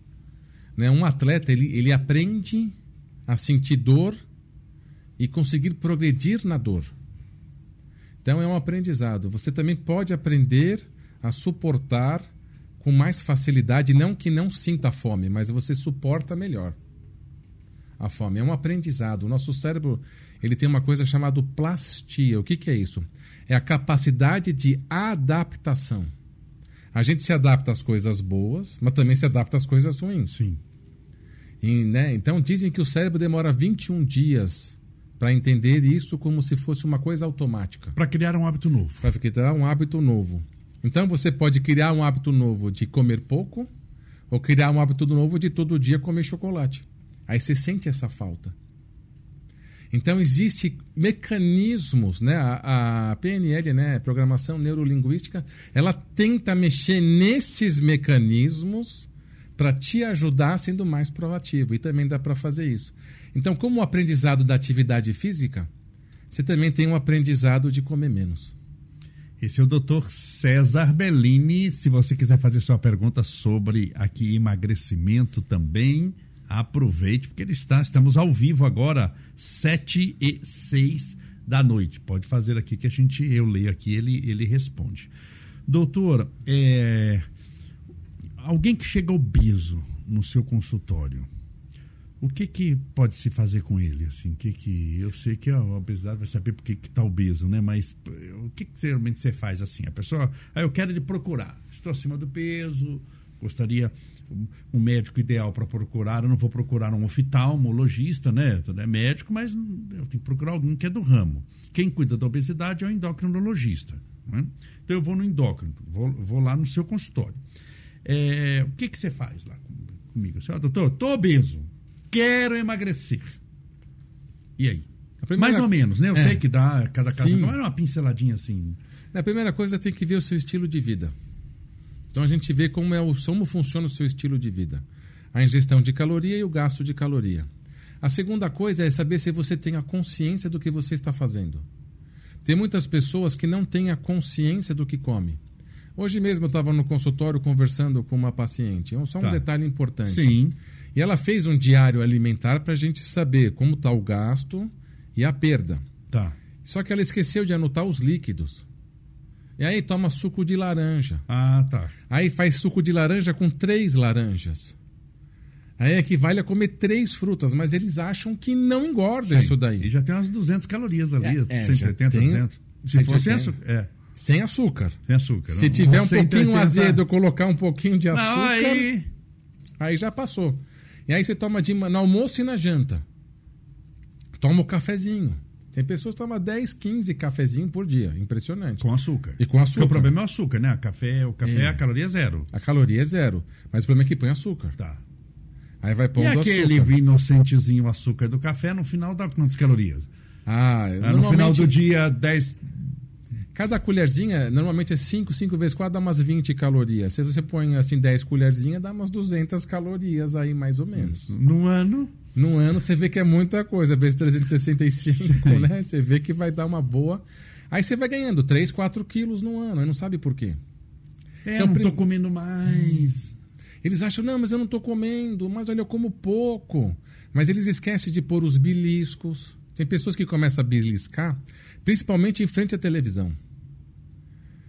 B: Né? Um atleta ele, ele aprende a sentir dor e conseguir progredir na dor. Então é um aprendizado. Você também pode aprender a suportar com mais facilidade, não que não sinta fome, mas você suporta melhor a fome. É um aprendizado. O nosso cérebro ele tem uma coisa chamada plastia. O que, que é isso? É a capacidade de adaptação. A gente se adapta às coisas boas, mas também se adapta às coisas ruins.
A: Sim.
B: E, né? Então dizem que o cérebro demora 21 dias para entender isso como se fosse uma coisa automática.
A: Para criar um hábito novo.
B: Para criar um hábito novo. Então você pode criar um hábito novo de comer pouco ou criar um hábito novo de todo dia comer chocolate. Aí você sente essa falta. Então existem mecanismos, né? A, a, PNL, né? Programação neurolinguística, ela tenta mexer nesses mecanismos para te ajudar sendo mais proativo. E também dá para fazer isso. Então, como o aprendizado da atividade física, você também tem um aprendizado de comer menos.
A: Esse é o doutor César Bellini. Se você quiser fazer sua pergunta sobre aqui emagrecimento também, aproveite, porque ele está, estamos ao vivo agora, 7 e 6 da noite. Pode fazer aqui que a gente, eu leio aqui, ele, ele responde. Doutor, é, alguém que chega obeso no seu consultório, o que, que pode se fazer com ele? Assim, que que eu sei que a obesidade vai saber por que está obeso, né? Mas o que, que geralmente você faz assim? A pessoa, ah, eu quero ele procurar. Estou acima do peso, gostaria um médico ideal para procurar. Eu não vou procurar um oftalmologista, né? É médico, mas eu tenho que procurar alguém que é do ramo. Quem cuida da obesidade é o endocrinologista. Né? Então eu vou no endócrino, vou, vou lá no seu consultório. É, o que, que você faz lá comigo? Você, doutor, estou obeso quero emagrecer. E aí? Mais ou menos, né? Eu é. sei que dá, cada caso não é uma pinceladinha assim.
B: A primeira coisa tem que ver o seu estilo de vida. Então a gente vê como, é o, como funciona o seu estilo de vida. A ingestão de caloria e o gasto de caloria. A segunda coisa é saber se você tem a consciência do que você está fazendo. Tem muitas pessoas que não têm a consciência do que come. Hoje mesmo eu estava no consultório conversando com uma paciente. Só um tá. detalhe importante.
A: Sim.
B: E ela fez um diário alimentar para a gente saber como está o gasto e a perda.
A: Tá.
B: Só que ela esqueceu de anotar os líquidos. E aí toma suco de laranja.
A: Ah, tá.
B: Aí faz suco de laranja com três laranjas. Aí equivale a comer três frutas, mas eles acham que não engorda Sim. isso daí.
A: E já tem umas 200 calorias ali, é, é, 180, tem, 200. Se sem açúcar. É.
B: Sem açúcar.
A: Sem açúcar.
B: Se não, tiver um pouquinho azedo, colocar um pouquinho de açúcar, não,
A: aí...
B: aí já passou. E aí você toma de, no almoço e na janta. Toma o cafezinho. Tem pessoas que tomam 10, 15 cafezinhos por dia. Impressionante.
A: Com açúcar.
B: E com açúcar. Porque
A: o problema é o açúcar, né? A café, o café, é. a caloria é zero.
B: A caloria é zero. Mas o problema é que põe açúcar.
A: Tá.
B: Aí vai pondo
A: e aquele
B: açúcar.
A: inocentezinho açúcar do café, no final dá quantas calorias?
B: Ah,
A: Ah, no final do dia, 10.
B: Cada colherzinha, normalmente é 5, 5 vezes 4, dá umas 20 calorias. Se você põe assim 10 colherzinhas, dá umas 200 calorias aí, mais ou menos.
A: No ano.
B: No ano você vê que é muita coisa, vezes 365,
A: Sim.
B: né? Você vê que vai dar uma boa. Aí você vai ganhando 3, 4 quilos no ano, aí não sabe por quê.
A: É,
B: Então,
A: não tô comendo mais.
B: Eles acham, não, mas eu não tô comendo, mas olha, eu como pouco. Mas eles esquecem de pôr os beliscos. Tem pessoas que começam a beliscar, principalmente em frente à televisão.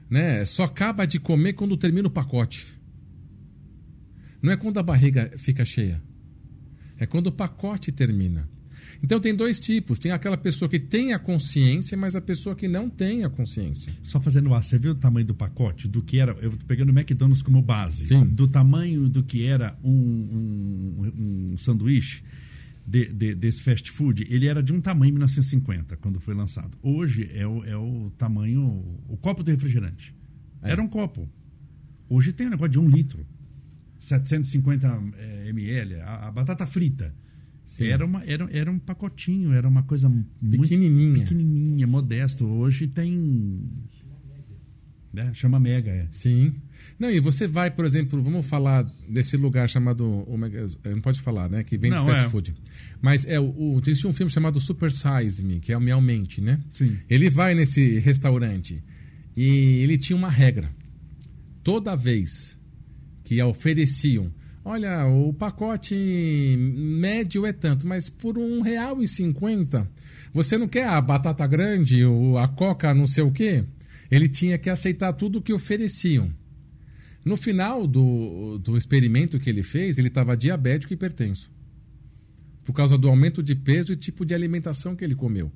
B: Né? Só acaba de comer quando termina o pacote. Não é quando a barriga fica cheia. É quando o pacote termina. Então tem dois tipos. Tem aquela pessoa que tem a consciência, mas a pessoa que não tem a consciência.
A: Só fazendo ar, você viu o tamanho do pacote? Do que era. Eu tô pegando o McDonald's como base.
B: Sim.
A: Do tamanho do que era um, um, um sanduíche de- de- desse fast food, ele era de um tamanho em 1950, quando foi lançado. Hoje é o, é o tamanho. O copo de refrigerante.
B: É.
A: Era um copo. Hoje tem um negócio de um litro. 750 eh, ml. A, a batata frita.
B: Sim.
A: Era, uma, era, era um pacotinho, era uma coisa muito
B: Pequenininha.
A: pequenininha, modesto. Hoje tem. Né? Chama Mega, é.
B: Sim. Não, e você vai, por exemplo, vamos falar desse lugar chamado. Omega- Não pode falar, né? Que vem de
A: Não,
B: fast
A: é.
B: food. Mas é o, o, existe um filme chamado Super Size Me, que é o Me Aumente, né?
A: Sim.
B: Ele vai nesse restaurante e ele tinha uma regra. Toda vez que ofereciam, olha, o pacote médio é tanto, mas por um real e cinquenta, você não quer a batata grande, ou a coca não sei o quê? Ele tinha que aceitar tudo que ofereciam. No final do, do experimento que ele fez, ele estava diabético e hipertenso. Por causa do aumento de peso e tipo de alimentação que ele comeu.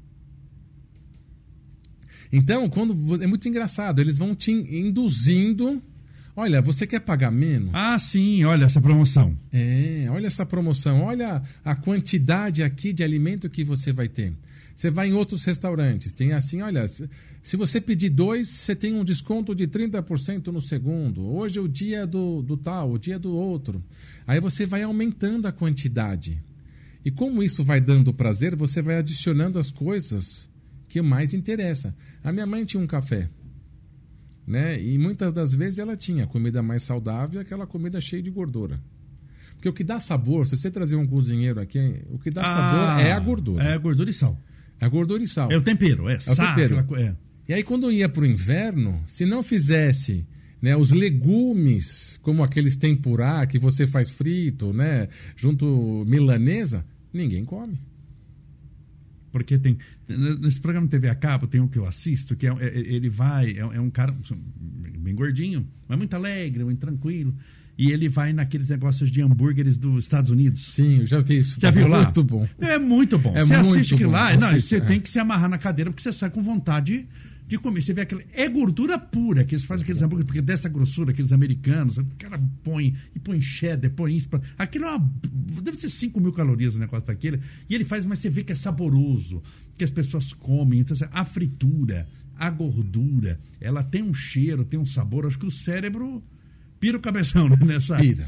B: Então, quando é muito engraçado, eles vão te induzindo. Olha, você quer pagar menos?
A: Ah, sim, olha essa promoção.
B: É, olha essa promoção, olha a quantidade aqui de alimento que você vai ter. Você vai em outros restaurantes, tem assim, olha, se você pedir dois, você tem um desconto de 30% no segundo. Hoje é o dia do, do tal, o dia do outro. Aí você vai aumentando a quantidade. E como isso vai dando prazer, você vai adicionando as coisas que mais interessa. A minha mãe tinha um café. Né? E muitas das vezes ela tinha comida mais saudável aquela comida cheia de gordura. Porque o que dá sabor, se você trazer um cozinheiro aqui, o que dá sabor é a gordura.
A: É a gordura e sal.
B: É a gordura e sal.
A: É o tempero, é, sal,
B: tempero.
A: é.
B: E aí, quando ia para o inverno, se não fizesse né, os legumes, como aqueles tempurá que você faz frito, né, junto milanesa, ninguém come.
A: Porque tem. Nesse programa TV a cabo tem um que eu assisto, que é, é- ele vai, é, é um cara bem gordinho, mas muito alegre, muito tranquilo. E ele vai naqueles negócios de hambúrgueres dos Estados Unidos.
B: Sim, eu já vi isso.
A: Já viu lá?
B: Muito bom.
A: É muito bom.
B: É
A: você
B: muito
A: assiste aquilo lá, não,
B: Assiste,
A: você
B: é.
A: tem que se amarrar na cadeira porque você sai com vontade de comer. Você vê aquele. É gordura pura que eles fazem aqueles hambúrgueres, porque dessa grossura, aqueles americanos, o cara põe e põe cheddar, põe isso. Aquilo é uma. Deve ser 5 mil calorias o negócio daquele. E ele faz, mas você vê que é saboroso, que as pessoas comem. Então, assim, a fritura, a gordura, ela tem um cheiro, tem um sabor. Acho que o cérebro pira o cabeção né, nessa.
B: Pira.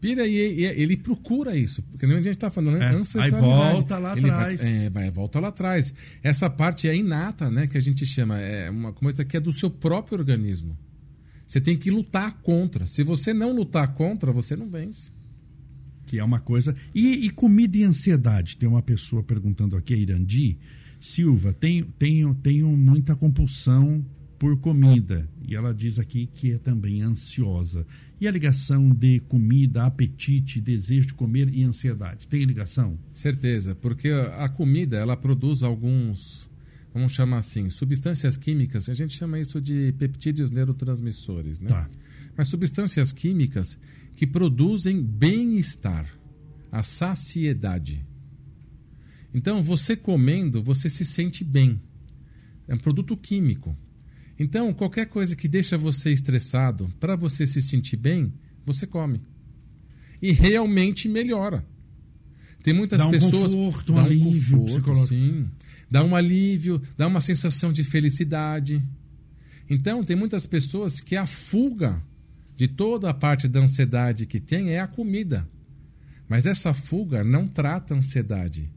B: Pira e, e ele procura isso. Porque nem a gente está falando, né?
A: É, aí volta lá
B: Ele
A: atrás.
B: Vai, é, vai, volta lá atrás. Essa parte é inata, né? Que a gente chama. É uma coisa que é do seu próprio organismo. Você tem que lutar contra. Se você não lutar contra, você não vence.
A: Que é uma coisa. E, e comida e ansiedade? Tem uma pessoa perguntando aqui, a Irandi. Silva, tenho, tenho, tenho muita compulsão por comida. E ela diz aqui que é também ansiosa. E a ligação de comida, apetite, desejo de comer e ansiedade? Tem ligação?
B: Certeza, porque a comida ela produz alguns, vamos chamar assim, substâncias químicas. A gente chama isso de peptídeos neurotransmissores, né?
A: Tá.
B: Mas substâncias químicas que produzem bem-estar, a saciedade. Então, você comendo, você se sente bem. É um produto químico. Então, qualquer coisa que deixa você estressado, para você se sentir bem, você come. E realmente melhora. Tem muitas
A: Dá um
B: pessoas.
A: conforto, um alívio psicológico.
B: Sim. Dá um alívio, dá uma sensação de felicidade. Então, tem muitas pessoas que a fuga de toda a parte da ansiedade que tem é a comida. Mas essa fuga não trata a ansiedade.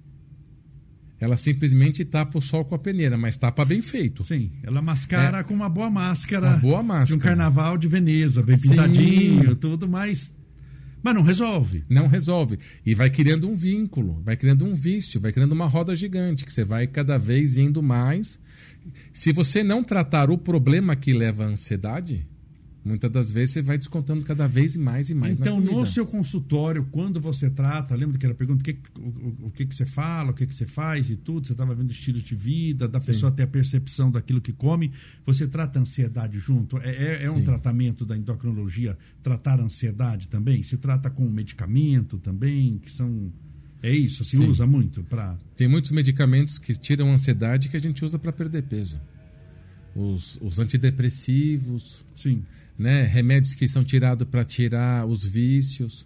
B: Ela simplesmente tapa o sol com a peneira, mas tapa bem feito.
A: Sim, ela mascara
B: É.
A: com uma boa máscara.
B: Uma boa
A: De um
B: máscara.
A: carnaval de Veneza, bem
B: Sim.
A: pintadinho, tudo, mas. Mas não resolve.
B: Não resolve. E vai criando um vínculo, vai criando um vício, vai criando uma roda gigante, que você vai cada vez indo mais. Se você não tratar o problema que leva à ansiedade, muitas das vezes você vai descontando cada vez mais e mais
A: então, no seu consultório, quando você trata, lembra que era a pergunta, o que, o, o que, que você fala, o que, que você faz e tudo, você estava vendo estilos de vida, da
B: Sim.
A: pessoa ter a percepção daquilo que come, você trata a ansiedade junto? É, é- é um tratamento da endocrinologia tratar a ansiedade também? Se trata com medicamento também, que são... É isso, se
B: Sim.
A: usa muito para...
B: Tem muitos medicamentos que tiram ansiedade que a gente usa para perder peso. Os, os antidepressivos,
A: Sim.
B: Né? remédios que são tirados para tirar os vícios.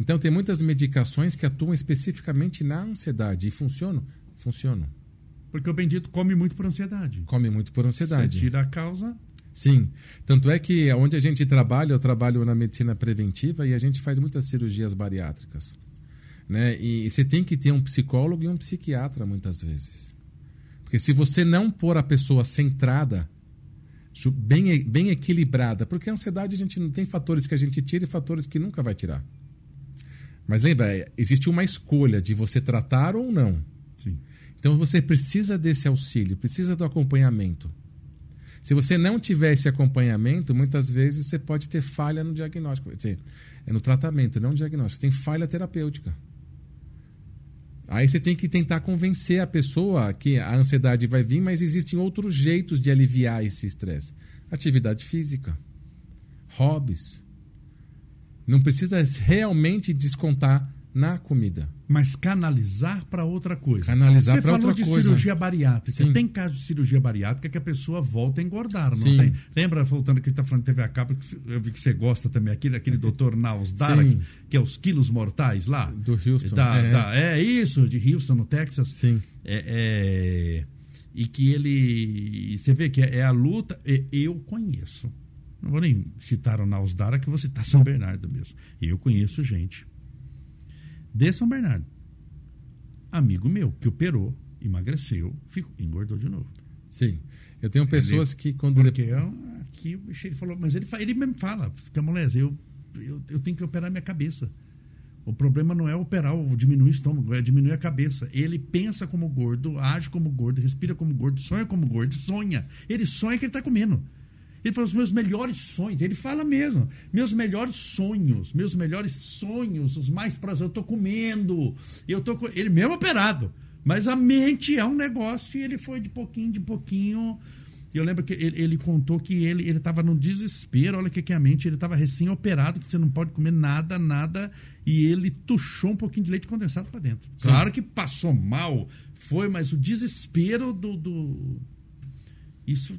B: Então, tem muitas medicações que atuam especificamente na ansiedade e funcionam. Funcionam.
A: Porque o bendito come muito por ansiedade.
B: Come muito por ansiedade.
A: Você tira a causa...
B: Sim. Tanto é que onde a gente trabalha, eu trabalho na medicina preventiva e a gente faz muitas cirurgias bariátricas. Né? E, e você tem que ter um psicólogo e um psiquiatra muitas vezes. Porque se você não pôr a pessoa centrada, bem, bem equilibrada, porque a ansiedade a gente não tem fatores que a gente tira e fatores que nunca vai tirar. Mas lembra, é, existe uma escolha de você tratar ou não.
A: Sim.
B: Então você precisa desse auxílio, precisa do acompanhamento. Se você não tiver esse acompanhamento, muitas vezes você pode ter falha no diagnóstico. Quer dizer, é no tratamento, não no diagnóstico. Tem falha terapêutica. Aí você tem que tentar convencer a pessoa que a ansiedade vai vir, mas existem outros jeitos de aliviar esse estresse. Atividade física, hobbies. Não precisa realmente descontar na comida.
A: Mas canalizar para outra coisa.
B: Canalizar
A: Você
B: pra
A: falou
B: outra
A: de
B: coisa.
A: cirurgia bariátrica.
B: Sim.
A: Tem caso de cirurgia bariátrica que a pessoa volta a engordar, não
B: Sim.
A: tem? Lembra, voltando que a gente tá falando de TV a que eu vi que você gosta também, aquele, aquele doutor Naus Darak,
B: Sim.
A: que é os quilos mortais lá.
B: Do Houston.
A: Da-
B: é.
A: da- é isso, de Houston, no Texas.
B: Sim.
A: É, é, e que ele. Você vê que é, é a luta. Eu conheço. Não vou nem citar o Nausdara, que vou citar São Bernardo mesmo. Eu conheço gente de São Bernardo. Amigo meu, que operou, emagreceu, ficou, engordou de novo.
B: Sim. Eu tenho pessoas que quando
A: Porque eu- aqui o bicho, ele falou, mas ele, ele mesmo fala, Camolés, eu, eu, eu tenho que operar minha cabeça. O problema não é operar ou diminuir o estômago, é diminuir a cabeça. Ele pensa como gordo, age como gordo, respira como gordo, sonha como gordo, sonha. Ele sonha que ele está comendo. Ele fala os meus melhores sonhos. Ele fala mesmo. Meus melhores sonhos, meus melhores sonhos, os mais prazerosos. Eu estou comendo. Eu tô co- Ele mesmo operado. Mas a mente é um negócio e ele foi de pouquinho, de pouquinho. Eu lembro que ele, ele contou que ele ele estava no desespero. Olha o que que é a mente. Ele estava recém-operado, que você não pode comer nada, nada. E ele tuchou um pouquinho de leite condensado para dentro.
B: Sim.
A: Claro que passou mal, foi, mas o desespero do. do... Isso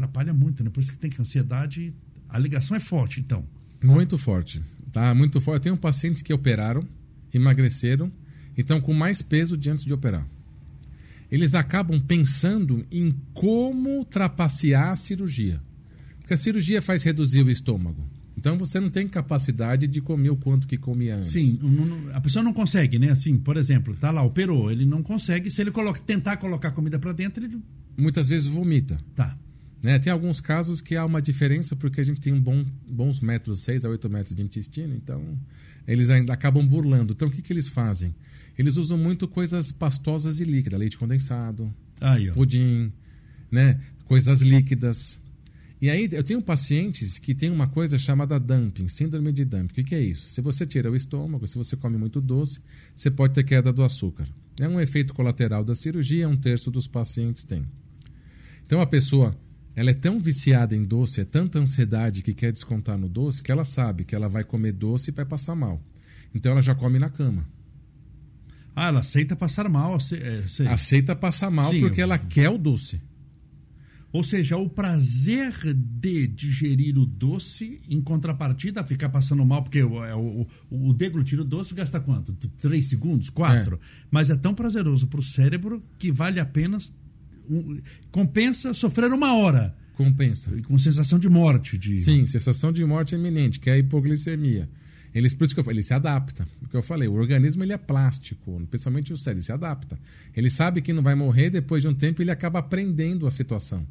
A: atrapalha muito, né? Por isso que tem que ansiedade. A ligação é forte, então.
B: Muito forte. Tá? Muito forte. Eu tenho pacientes que operaram, emagreceram e estão com mais peso de antes de operar. Eles acabam pensando em como trapacear a cirurgia. Porque a cirurgia faz reduzir o estômago. Então você não tem capacidade de comer o quanto que comia antes.
A: Sim, a pessoa não consegue, né? Assim, por exemplo, tá lá, operou, ele não consegue. Se ele coloca, tentar colocar comida para dentro, ele.
B: Muitas vezes vomita.
A: Tá.
B: Né? Tem alguns casos que há uma diferença porque a gente tem um bom, bons metros, 6 a 8 metros de intestino, então eles ainda acabam burlando. Então o que, que eles fazem? Eles usam muito coisas pastosas e líquidas, leite condensado,
A: Aí,
B: pudim, né? coisas líquidas. E aí eu tenho pacientes que têm uma coisa chamada dumping, síndrome de dumping. O que, que é isso? Se você tira o estômago, se você come muito doce, você pode ter queda do açúcar. É um efeito colateral da cirurgia, um terço dos pacientes tem. Então a pessoa, ela é tão viciada em doce, é tanta ansiedade que quer descontar no doce, que ela sabe que ela vai comer doce e vai passar mal. Então ela já come na cama.
A: Ah, ela aceita passar mal. ace- é.
B: Aceita passar mal
A: Sim,
B: porque
A: eu-
B: ela quer o doce.
A: Ou seja, o prazer de digerir o doce, em contrapartida, a ficar passando mal, porque o, é, o, o, o deglutir o doce gasta quanto? Três segundos? Quatro? Mas é tão prazeroso para o cérebro que vale a pena. Um- compensa sofrer uma hora,
B: Compensa.
A: com sensação de morte. De...
B: Sim, sensação de morte iminente, que é a hipoglicemia. Ele, por isso que eu, ele se adapta. O que eu falei, o organismo ele é plástico, principalmente o cérebro, ele se adapta. Ele sabe que não vai morrer, depois de um tempo ele acaba aprendendo a situação.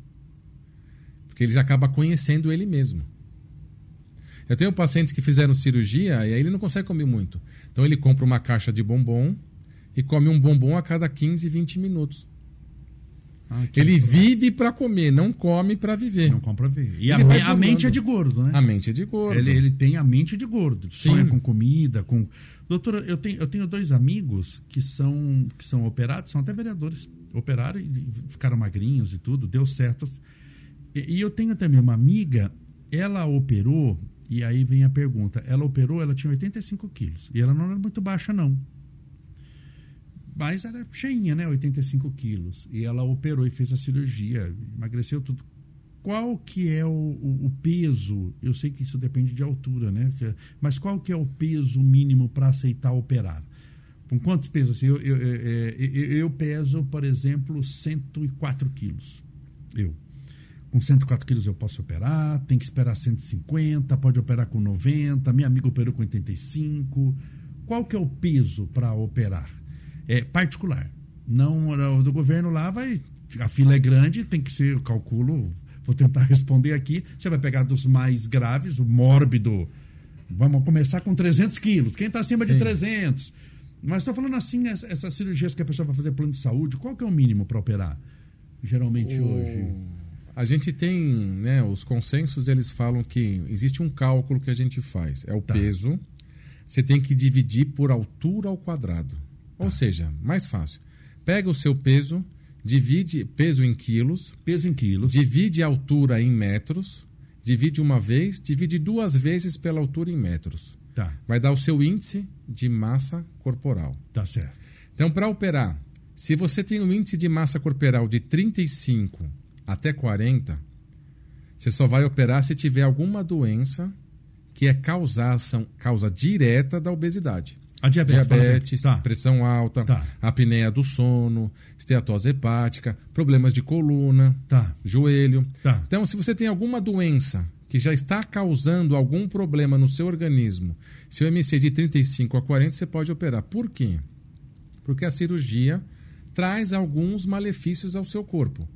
B: Porque ele já acaba conhecendo ele mesmo. Eu tenho pacientes que fizeram cirurgia e aí ele não consegue comer muito. Então ele compra uma caixa de bombom e come um bombom a cada 15, 20 minutos. Ah, ele vive para comer, não come para viver.
A: Não come para viver. E a, a, mente é de gordo, né?
B: A mente é de gordo.
A: Ele, ele tem a mente de gordo. Sim. Sonha com comida, com. Doutora, eu tenho, eu tenho dois amigos que são, que são operados, são até vereadores. Operaram e ficaram magrinhos e tudo, deu certo. E, e eu tenho também uma amiga, ela operou, e aí vem a pergunta: ela operou, ela tinha 85 quilos. E ela não era muito baixa, não mas era cheinha, né? 85 quilos. E ela operou e fez a cirurgia, emagreceu tudo. Qual que é o, o, o peso? Eu sei que isso depende de altura, né? Mas qual que é o peso mínimo para aceitar operar? Com quantos pesos? Assim, eu, eu, eu, eu, peso, por exemplo, 104 quilos. Eu. Com 104 quilos eu posso operar, tem que esperar 150, pode operar com 90, minha amiga operou com 85. Qual que é o peso para operar? É particular. Não do governo lá vai a fila é grande, tem que ser, eu calculo, vou tentar <laughs> responder aqui. Você vai pegar dos mais graves, o mórbido. Vamos começar com 300 quilos. Quem está acima Sim. de 300? Mas estou falando assim, essas cirurgias que a pessoa vai fazer plano de saúde, qual que é o mínimo para operar? Geralmente o... hoje.
B: A gente tem, né, os consensos eles falam que existe um cálculo que a gente faz, é o tá. peso. Você tem que dividir por altura ao quadrado. Ou seja, mais fácil. Pega o seu peso, divide peso em quilos,
A: peso em quilos,
B: divide a altura em metros, divide uma vez, divide duas vezes pela altura em metros.
A: Tá.
B: Vai dar o seu índice de massa corporal.
A: Tá certo.
B: Então, para operar, se você tem um índice de massa corporal de 35 até 40, você só vai operar se tiver alguma doença que é causação, causa direta da obesidade.
A: A diabetes,
B: diabetes tá. pressão alta, tá. apneia do sono, esteatose hepática, problemas de coluna,
A: tá.
B: joelho.
A: Tá.
B: Então, se você tem alguma doença que já está causando algum problema no seu organismo, se o MC de 35 a 40, você pode operar. Por quê? Porque a cirurgia traz alguns malefícios ao seu corpo.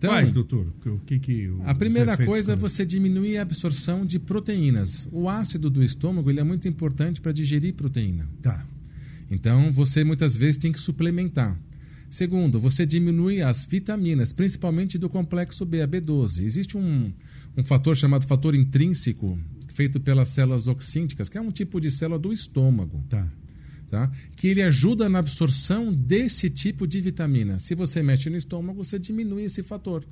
A: Então, Quais, doutor? O que, que o,
B: a primeira coisa é você diminuir a absorção de proteínas. O ácido do estômago ele é muito importante para digerir proteína.
A: Tá.
B: Então, você muitas vezes tem que suplementar. Segundo, você diminui as vitaminas, principalmente do complexo B, a B12. Existe um, um fator chamado fator intrínseco, feito pelas células oxínticas, que é um tipo de célula do estômago.
A: Tá
B: tá? que ele ajuda na absorção desse tipo de vitamina. Se você mexe no estômago, você diminui esse fator.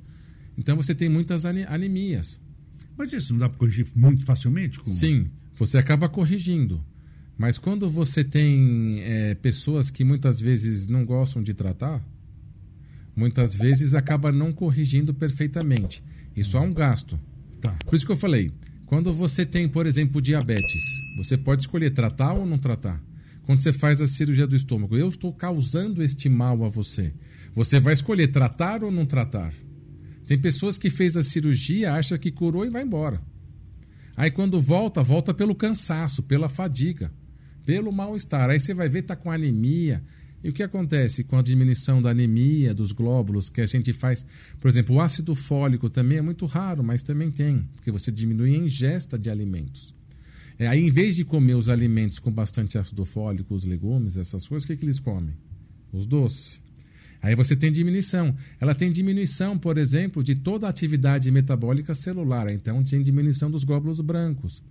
B: Então você tem muitas anemias.
A: Mas isso não dá para corrigir muito facilmente?
B: Como... Sim, você acaba corrigindo. Mas quando você tem é, pessoas que muitas vezes não gostam de tratar, muitas vezes acaba não corrigindo perfeitamente. Isso há um gasto.
A: Tá.
B: Por isso que eu falei, quando você tem, por exemplo, diabetes, você pode escolher tratar ou não tratar quando você faz a cirurgia do estômago, eu estou causando este mal a você. Você vai escolher tratar ou não tratar. Tem pessoas que fez a cirurgia, acha que curou e vai embora. Aí quando volta, volta pelo cansaço, pela fadiga, pelo mal-estar. Aí você vai ver tá com anemia. E o que acontece com a diminuição da anemia, dos glóbulos que a gente faz? Por exemplo, o ácido fólico também é muito raro, mas também tem, porque você diminui a ingesta de alimentos. É, aí, em vez de comer os alimentos com bastante ácido fólico, os legumes, essas coisas, o que, que eles comem? Os doces. Aí você tem diminuição. Ela tem diminuição, por exemplo, de toda a atividade metabólica celular. Então, tem diminuição dos glóbulos brancos.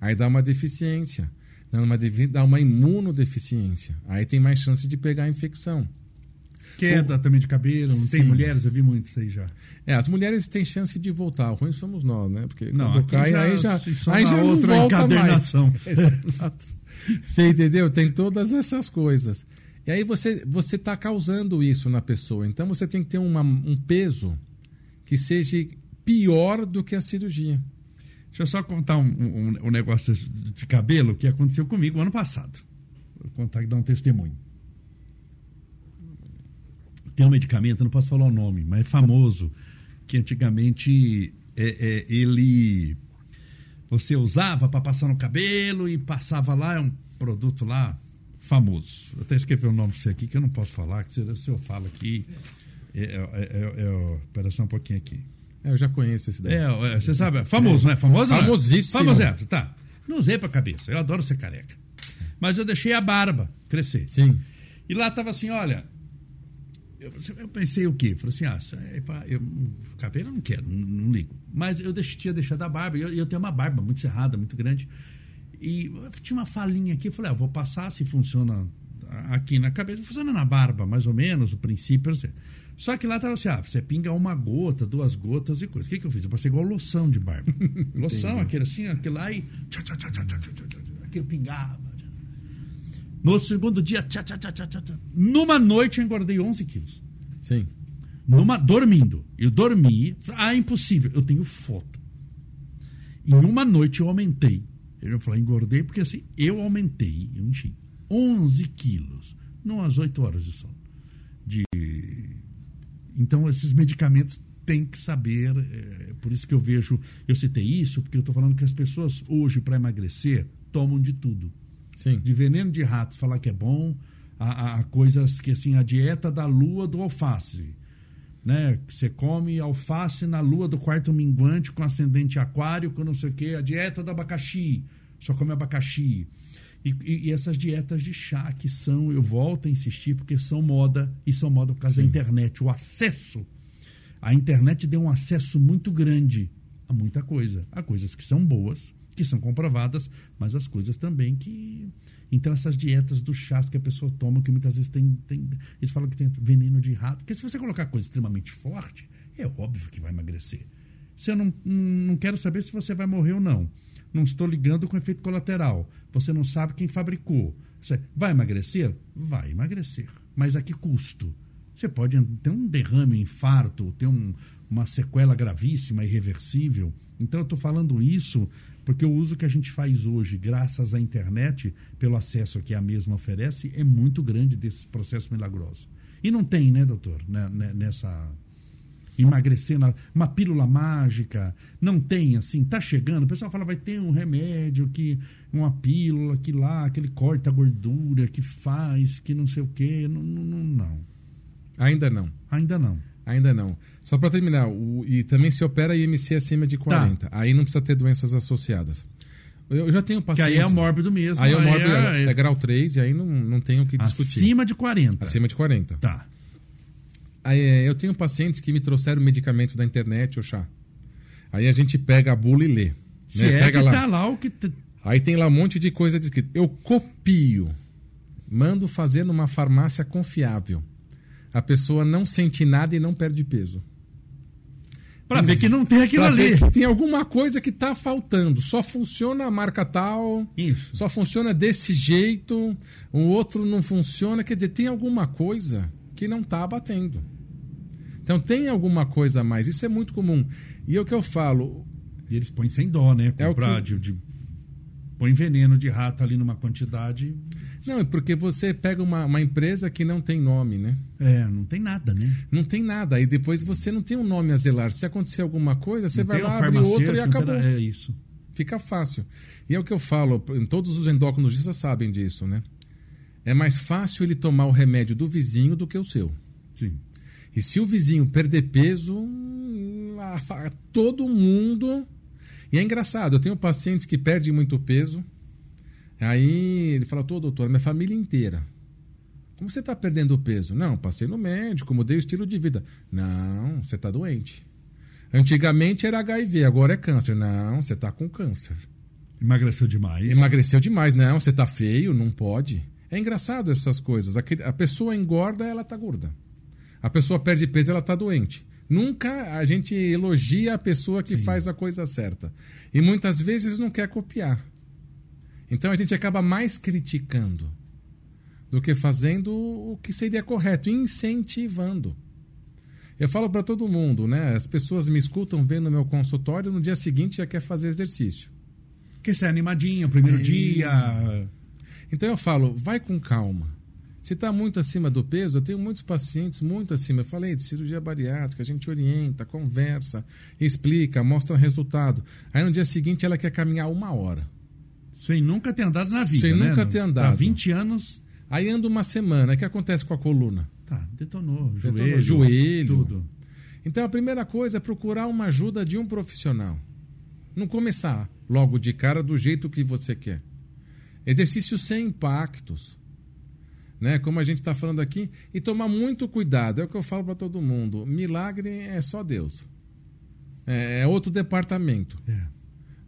B: Aí dá uma deficiência. Dá uma, dá uma imunodeficiência. Aí tem mais chance de pegar a infecção.
A: Queda também de cabelo, não Sim. tem mulheres? Eu vi muito isso aí já.
B: É, as mulheres têm chance de voltar. O ruim somos nós, né? Porque
A: não, cai, já,
B: aí já, aí já não volta mais. <laughs> Exato. Você entendeu? Tem todas essas coisas. E aí você você está causando isso na pessoa. Então você tem que ter uma, um peso que seja pior do que a cirurgia.
A: Deixa eu só contar um, um, um negócio de cabelo que aconteceu comigo ano passado. Vou contar e dar um testemunho tem um medicamento, não posso falar o nome, mas é famoso, que antigamente é, é, ele você usava para passar no cabelo e passava lá, é um produto lá famoso. Eu até escrevi o um nome para você aqui que eu não posso falar, que se eu falo aqui. É, é, é, é, espera só um pouquinho aqui.
B: É, eu já conheço esse daí.
A: É, você sabe, é famoso, né? Famoso,
B: Famosíssimo.
A: Famoso, é, tá. Não usei pra cabeça, eu adoro ser careca. Mas eu deixei a barba crescer.
B: Sim.
A: E lá tava assim, olha. Eu, eu pensei o quê? Falei assim, ah, eu, cabelo eu não quero, não, não ligo. Mas eu deixei, tinha deixado a barba, e eu, eu tenho uma barba muito cerrada, muito grande. E tinha uma falinha aqui, eu falei, ah, vou passar se funciona aqui na cabeça, funciona na barba, mais ou menos, o princípio. Assim. Só que lá tava assim, ah, você pinga uma gota, duas gotas e coisa. O que, que eu fiz? Eu passei igual loção de barba. loção, aquele assim, aquele lá e. Aquele pingava. No segundo dia, tchá, tchá, tchá, tchá, tchá. numa noite eu engordei 11 quilos.
B: Sim.
A: Numa, dormindo. Eu dormi. Ah, impossível. Eu tenho foto. Em uma noite eu aumentei. Eu falei, engordei porque assim, eu aumentei, eu enchi 11 quilos. Não às 8 horas de sono. De então, esses medicamentos têm que saber. É, por isso que eu vejo. Eu citei isso, porque eu estou falando que as pessoas hoje, para emagrecer, tomam de tudo.
B: Sim.
A: De veneno de ratos, falar que é bom, a, a, coisas que assim, a dieta da lua do alface. Né? Você come alface na lua do quarto minguante com ascendente aquário, com não sei o quê, a dieta do abacaxi. Só come abacaxi. E, e, e, essas dietas de chá que são, eu volto a insistir, porque são moda, e são moda por causa Sim. da internet. O acesso. A internet deu um acesso muito grande a muita coisa. Há coisas que são boas, que são comprovadas, mas as coisas também que. Então, essas dietas dos chás que a pessoa toma, que muitas vezes tem. tem eles falam que tem veneno de rato. Porque se você colocar coisa extremamente forte, é óbvio que vai emagrecer. Se eu não, não quero saber se você vai morrer ou não não estou ligando com efeito colateral. Você não sabe quem fabricou. Você vai emagrecer? Vai emagrecer. Mas a que custo? Você pode ter um derrame, um infarto, ter um, uma sequela gravíssima, irreversível. Então eu estou falando isso porque o uso que a gente faz hoje, graças à internet, pelo acesso que a mesma oferece, é muito grande desse processo milagroso. E não tem, né, doutor, né, né nessa emagrecer, uma pílula mágica. Não tem, assim, tá chegando. O pessoal fala, vai ter um remédio, que uma pílula, que lá, aquele corta a gordura, que faz, que não sei o quê. Não, não, não.
B: Ainda não.
A: Ainda não.
B: Ainda não. Só para terminar, o, e também se opera IMC acima de 40. Tá. Aí não precisa ter doenças associadas. Eu já tenho pacientes.
A: Que aí é mórbido mesmo.
B: Aí é, mórbido, é, é, é, grau 3 e aí não, não tem o que discutir.
A: Acima de 40.
B: Acima de 40.
A: Tá.
B: Aí, eu tenho pacientes que me trouxeram medicamentos da internet ou chá. Aí a gente pega a bula e lê.
A: Se né? é pega que lá. tá lá o que.
B: Aí tem lá um monte de coisa descrita. Eu copio, mando fazer numa farmácia confiável. A pessoa não sente nada e não perde peso.
A: Para ver que não tem aquilo ali.
B: tem alguma coisa que está faltando. Só funciona a marca tal.
A: Isso.
B: Só funciona desse jeito. O outro não funciona. Quer dizer, tem alguma coisa que não está batendo. Então tem alguma coisa a mais. Isso é muito comum. E é o que eu falo.
A: E eles põem sem dó, né? Comprar é que... de, de, põe veneno de rato ali numa quantidade.
B: Não, é porque você pega uma, uma empresa que não tem nome, né?
A: É, não tem nada, né?
B: Não tem nada. Aí depois você não tem um nome a zelar. Se acontecer alguma coisa, você não vai lá, abre outro e acabou.
A: É isso.
B: Fica fácil. E é o que eu falo, todos os endocrinologistas sabem disso, né? É mais fácil ele tomar o remédio do vizinho do que o seu.
A: Sim.
B: E se o vizinho perder peso, todo mundo. E é engraçado, eu tenho pacientes que perdem muito peso. Aí ele fala: Tô, doutor, minha família inteira. Como você está perdendo peso? Não, passei no médico, mudei o estilo de vida. Não, você está doente. Antigamente era HIV, agora é câncer. Não, você está com câncer.
A: Emagreceu demais.
B: Emagreceu demais. Não, você está feio, não pode. É engraçado essas coisas. A pessoa engorda, ela está gorda. A pessoa perde peso, ela está doente. Nunca a gente elogia a pessoa que Sim. faz a coisa certa. E muitas vezes não quer copiar. Então a gente acaba mais criticando do que fazendo o que seria correto, incentivando. Eu falo para todo mundo, né? As pessoas me escutam vendo meu consultório, no dia seguinte já quer fazer exercício.
A: Porque você é animadinho, primeiro é. dia.
B: Então eu falo, vai com calma. Se está muito acima do peso, eu tenho muitos pacientes muito acima. Eu falei de cirurgia bariátrica, a gente orienta, conversa, explica, mostra resultado. Aí no dia seguinte ela quer caminhar uma hora.
A: Sem nunca ter andado na vida.
B: Sem
A: né?
B: nunca ter andado.
A: Há 20 anos.
B: Aí anda uma semana. O que acontece com a coluna?
A: Tá, detonou.
B: Detonou,
A: Joelho,
B: joelho.
A: Tudo.
B: Então a primeira coisa é procurar uma ajuda de um profissional. Não começar logo de cara do jeito que você quer. Exercício sem impactos. Né? Como a gente está falando aqui, e tomar muito cuidado. É o que eu falo para todo mundo. Milagre é só Deus. É, é outro departamento.
A: É.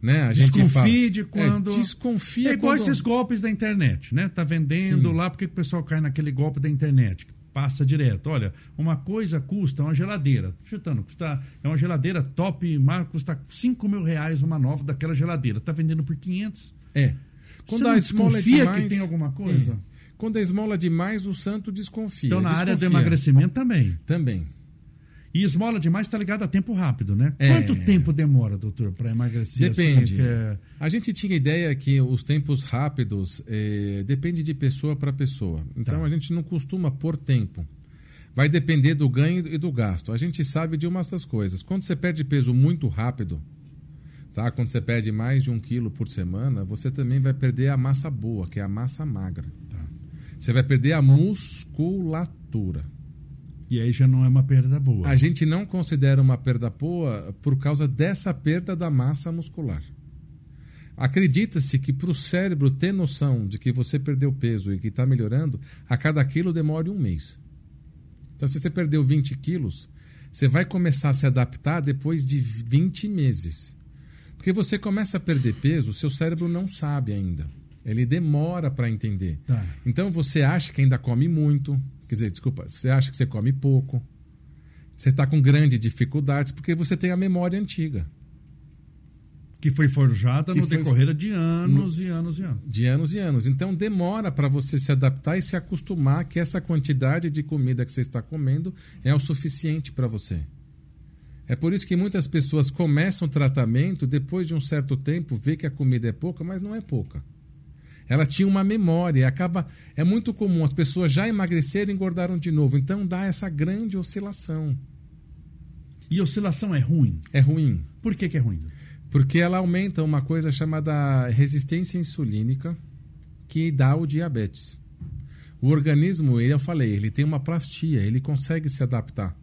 B: Né? A gente
A: Desconfie de quando.
B: É, desconfia
A: É igual
B: quando...
A: esses golpes da internet, né? Tá vendendo
B: Sim.
A: lá, porque o pessoal cai naquele golpe da internet? Passa direto. Olha, uma coisa custa uma geladeira. Chutando, custa, é uma geladeira top, mas custa 5 mil reais uma nova daquela geladeira. Tá vendendo por 500.
B: É. Quando
A: Você
B: a esmola é
A: desconfia
B: demais,
A: que tem alguma coisa?
B: É. Quando a esmola é demais, o santo desconfia.
A: Então, na área do
B: Desconfia.
A: emagrecimento também.
B: Também.
A: E esmola demais está ligado a tempo rápido, né?
B: É.
A: Quanto tempo demora, doutor, para emagrecer?
B: Depende.
A: Assim, é-
B: A gente tinha ideia que os tempos rápidos eh, depende de pessoa para pessoa. Então
A: Tá.
B: a gente não costuma pôr tempo. Vai depender do ganho e do gasto. A gente sabe de umas das coisas. Quando você perde peso muito rápido, tá? Quando você perde mais de um quilo por semana, você também vai perder a massa boa, que é a massa magra.
A: Tá.
B: Você vai perder a musculatura.
A: E aí já não é uma perda boa.
B: A gente não considera uma perda boa por causa dessa perda da massa muscular. Acredita-se que para o cérebro ter noção de que você perdeu peso e que está melhorando, a cada quilo demore um mês. Então, se você perdeu 20 quilos, você vai começar a se adaptar depois de 20 meses. Porque você começa a perder peso, seu cérebro não sabe ainda. Ele demora para entender.
A: Tá.
B: Então você acha que ainda come muito, quer dizer, desculpa, você acha que você come pouco, você está com grandes dificuldades porque você tem a memória antiga,
A: Que foi forjada
B: Que
A: no
B: foi-
A: decorrer de anos e anos e anos.
B: de anos e anos. Então demora para você se adaptar e se acostumar que essa quantidade de comida que você está comendo é o suficiente para você. É por isso que muitas pessoas começam o tratamento, depois de um certo tempo, vê que a comida é pouca, mas não é pouca. Ela tinha uma memória, acaba. É muito comum as pessoas já emagreceram e engordaram de novo. Então dá essa grande oscilação.
A: E oscilação é ruim.
B: É ruim.
A: Por que, que é ruim?
B: Porque ela aumenta uma coisa chamada resistência insulínica, que dá o diabetes. O organismo, eu falei, ele tem uma plastia, ele consegue se adaptar.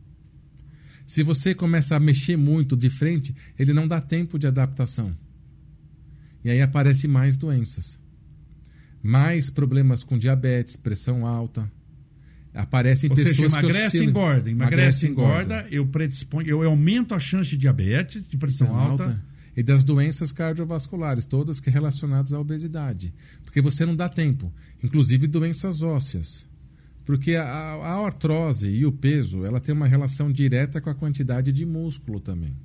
B: Se você começa a mexer muito de frente, ele não dá tempo de adaptação. E aí aparecem mais doenças. Mais problemas com diabetes, pressão alta. Aparecem
A: Ou
B: pessoas
A: seja,
B: que
A: emagrece e
B: oscilam.
A: engorda. Emagrece e engorda, eu predisponho, eu aumento a chance de diabetes, de pressão
B: pressão
A: alta.
B: alta e das doenças cardiovasculares, todas que relacionadas à obesidade. Porque você não dá tempo, inclusive doenças ósseas. Porque a, a artrose e o peso, ela tem uma relação direta com a quantidade de músculo também.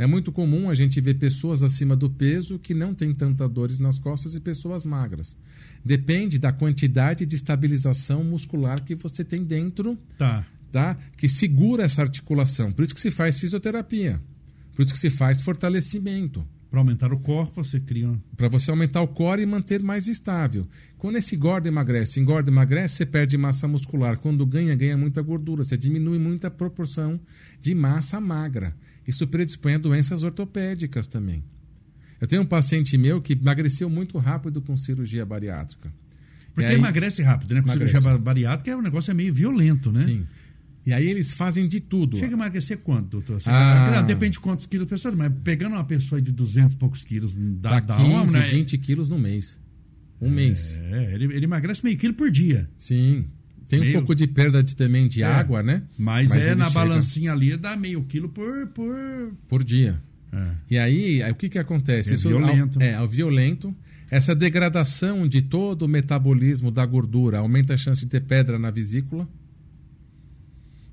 B: É muito comum a gente ver pessoas acima do peso que não têm tanta dores nas costas e pessoas magras. Depende da quantidade de estabilização muscular que você tem dentro
A: Tá.
B: tá? que segura essa articulação. Por isso que se faz fisioterapia. Por isso que se faz fortalecimento.
A: Para aumentar o corpo, você cria. um-
B: Para você aumentar o core e manter mais estável. Quando esse engorda e emagrece, engorda e emagrece, você perde massa muscular. Quando ganha, ganha muita gordura. Você diminui muita proporção de massa magra. Isso predispõe a doenças ortopédicas também. Eu tenho um paciente meu que emagreceu muito rápido com cirurgia bariátrica.
A: Porque
B: aí-
A: emagrece rápido, né? Com
B: Emagrece.
A: cirurgia bariátrica, é um negócio é meio violento, né?
B: Sim. E aí eles fazem de tudo.
A: Chega a emagrecer quanto, doutor?
B: Ah.
A: Depende de quantos quilos a pessoa, mas pegando uma pessoa de 200 e poucos quilos, dá,
B: Dá
A: dá uma,
B: 15,
A: né?
B: 20 quilos no mês. Um mês.
A: É, ele, ele emagrece meio quilo por dia.
B: Sim. Tem um
A: Meio-
B: pouco de perda de, também de
A: É.
B: água, né?
A: Mas, é
B: ele
A: na
B: chega
A: balancinha ali, dá meio quilo por. por...
B: Por dia.
A: É.
B: E aí, aí o que, que acontece?
A: É violento.
B: É, é violento. Essa degradação de todo o metabolismo da gordura aumenta a chance de ter pedra na vesícula.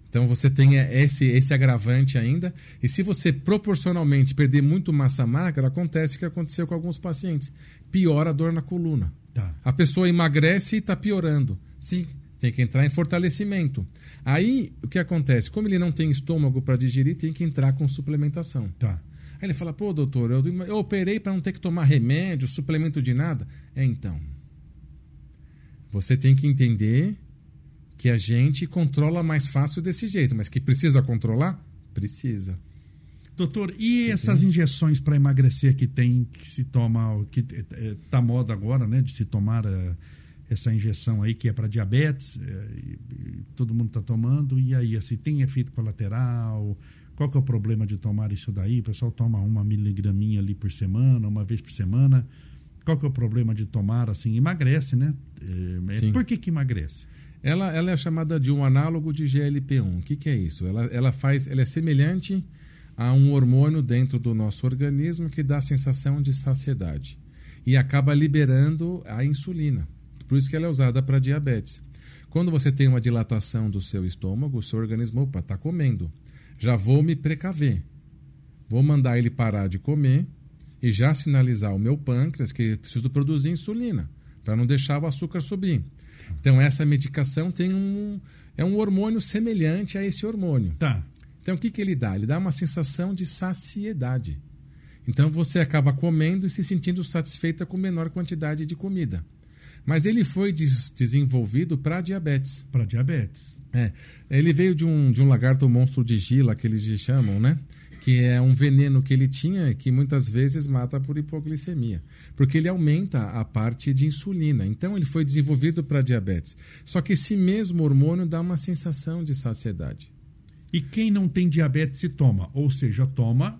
B: Então você tem esse, esse agravante ainda. E se você proporcionalmente perder muito massa magra, acontece o que aconteceu com alguns pacientes. Piora a dor na coluna.
A: Tá.
B: A pessoa emagrece e está piorando. Sim, tem que entrar em fortalecimento. Aí, o que acontece? Como ele não tem estômago para digerir, tem que entrar com suplementação.
A: Tá.
B: Aí ele fala, pô, doutor, eu, eu operei para não ter que tomar remédio, suplemento de nada. É então. Você tem que entender que a gente controla mais fácil desse jeito, mas que precisa controlar? Precisa.
A: Doutor, e Você essas tem? injeções para emagrecer que tem, que se toma, que está moda agora, né, de se tomar uh, essa injeção aí que é para diabetes, uh, e, e todo mundo está tomando, e aí, assim, tem efeito colateral? Qual que é o problema de tomar isso daí? O pessoal toma uma miligraminha ali por semana, uma vez por semana. Qual que é o problema de tomar, assim, emagrece, né? É, por que que emagrece?
B: Ela, ela é chamada de um análogo de GLP-1. O que, que é isso? Ela, ela faz, ela é semelhante a um hormônio dentro do nosso organismo que dá a sensação de saciedade e acaba liberando a insulina. Por isso que ela é usada para diabetes. Quando você tem uma dilatação do seu estômago, o seu organismo, opa, está comendo. Já vou me precaver. Vou mandar ele parar de comer e já sinalizar o meu pâncreas que preciso produzir insulina para não deixar o açúcar subir. Então essa medicação tem um é um hormônio semelhante a esse hormônio.
A: Tá.
B: Então o que que ele dá? Ele dá uma sensação de saciedade. Então você acaba comendo e se sentindo satisfeita com menor quantidade de comida. Mas ele foi des desenvolvido para diabetes.
A: Para diabetes.
B: É. Ele veio de um, de um lagarto monstro de Gila, que eles chamam, né? que é um veneno que ele tinha que muitas vezes mata por hipoglicemia, porque ele aumenta a parte de insulina. Então ele foi desenvolvido para diabetes. Só que esse mesmo hormônio dá uma sensação de saciedade.
A: E quem não tem diabetes se toma, ou seja, toma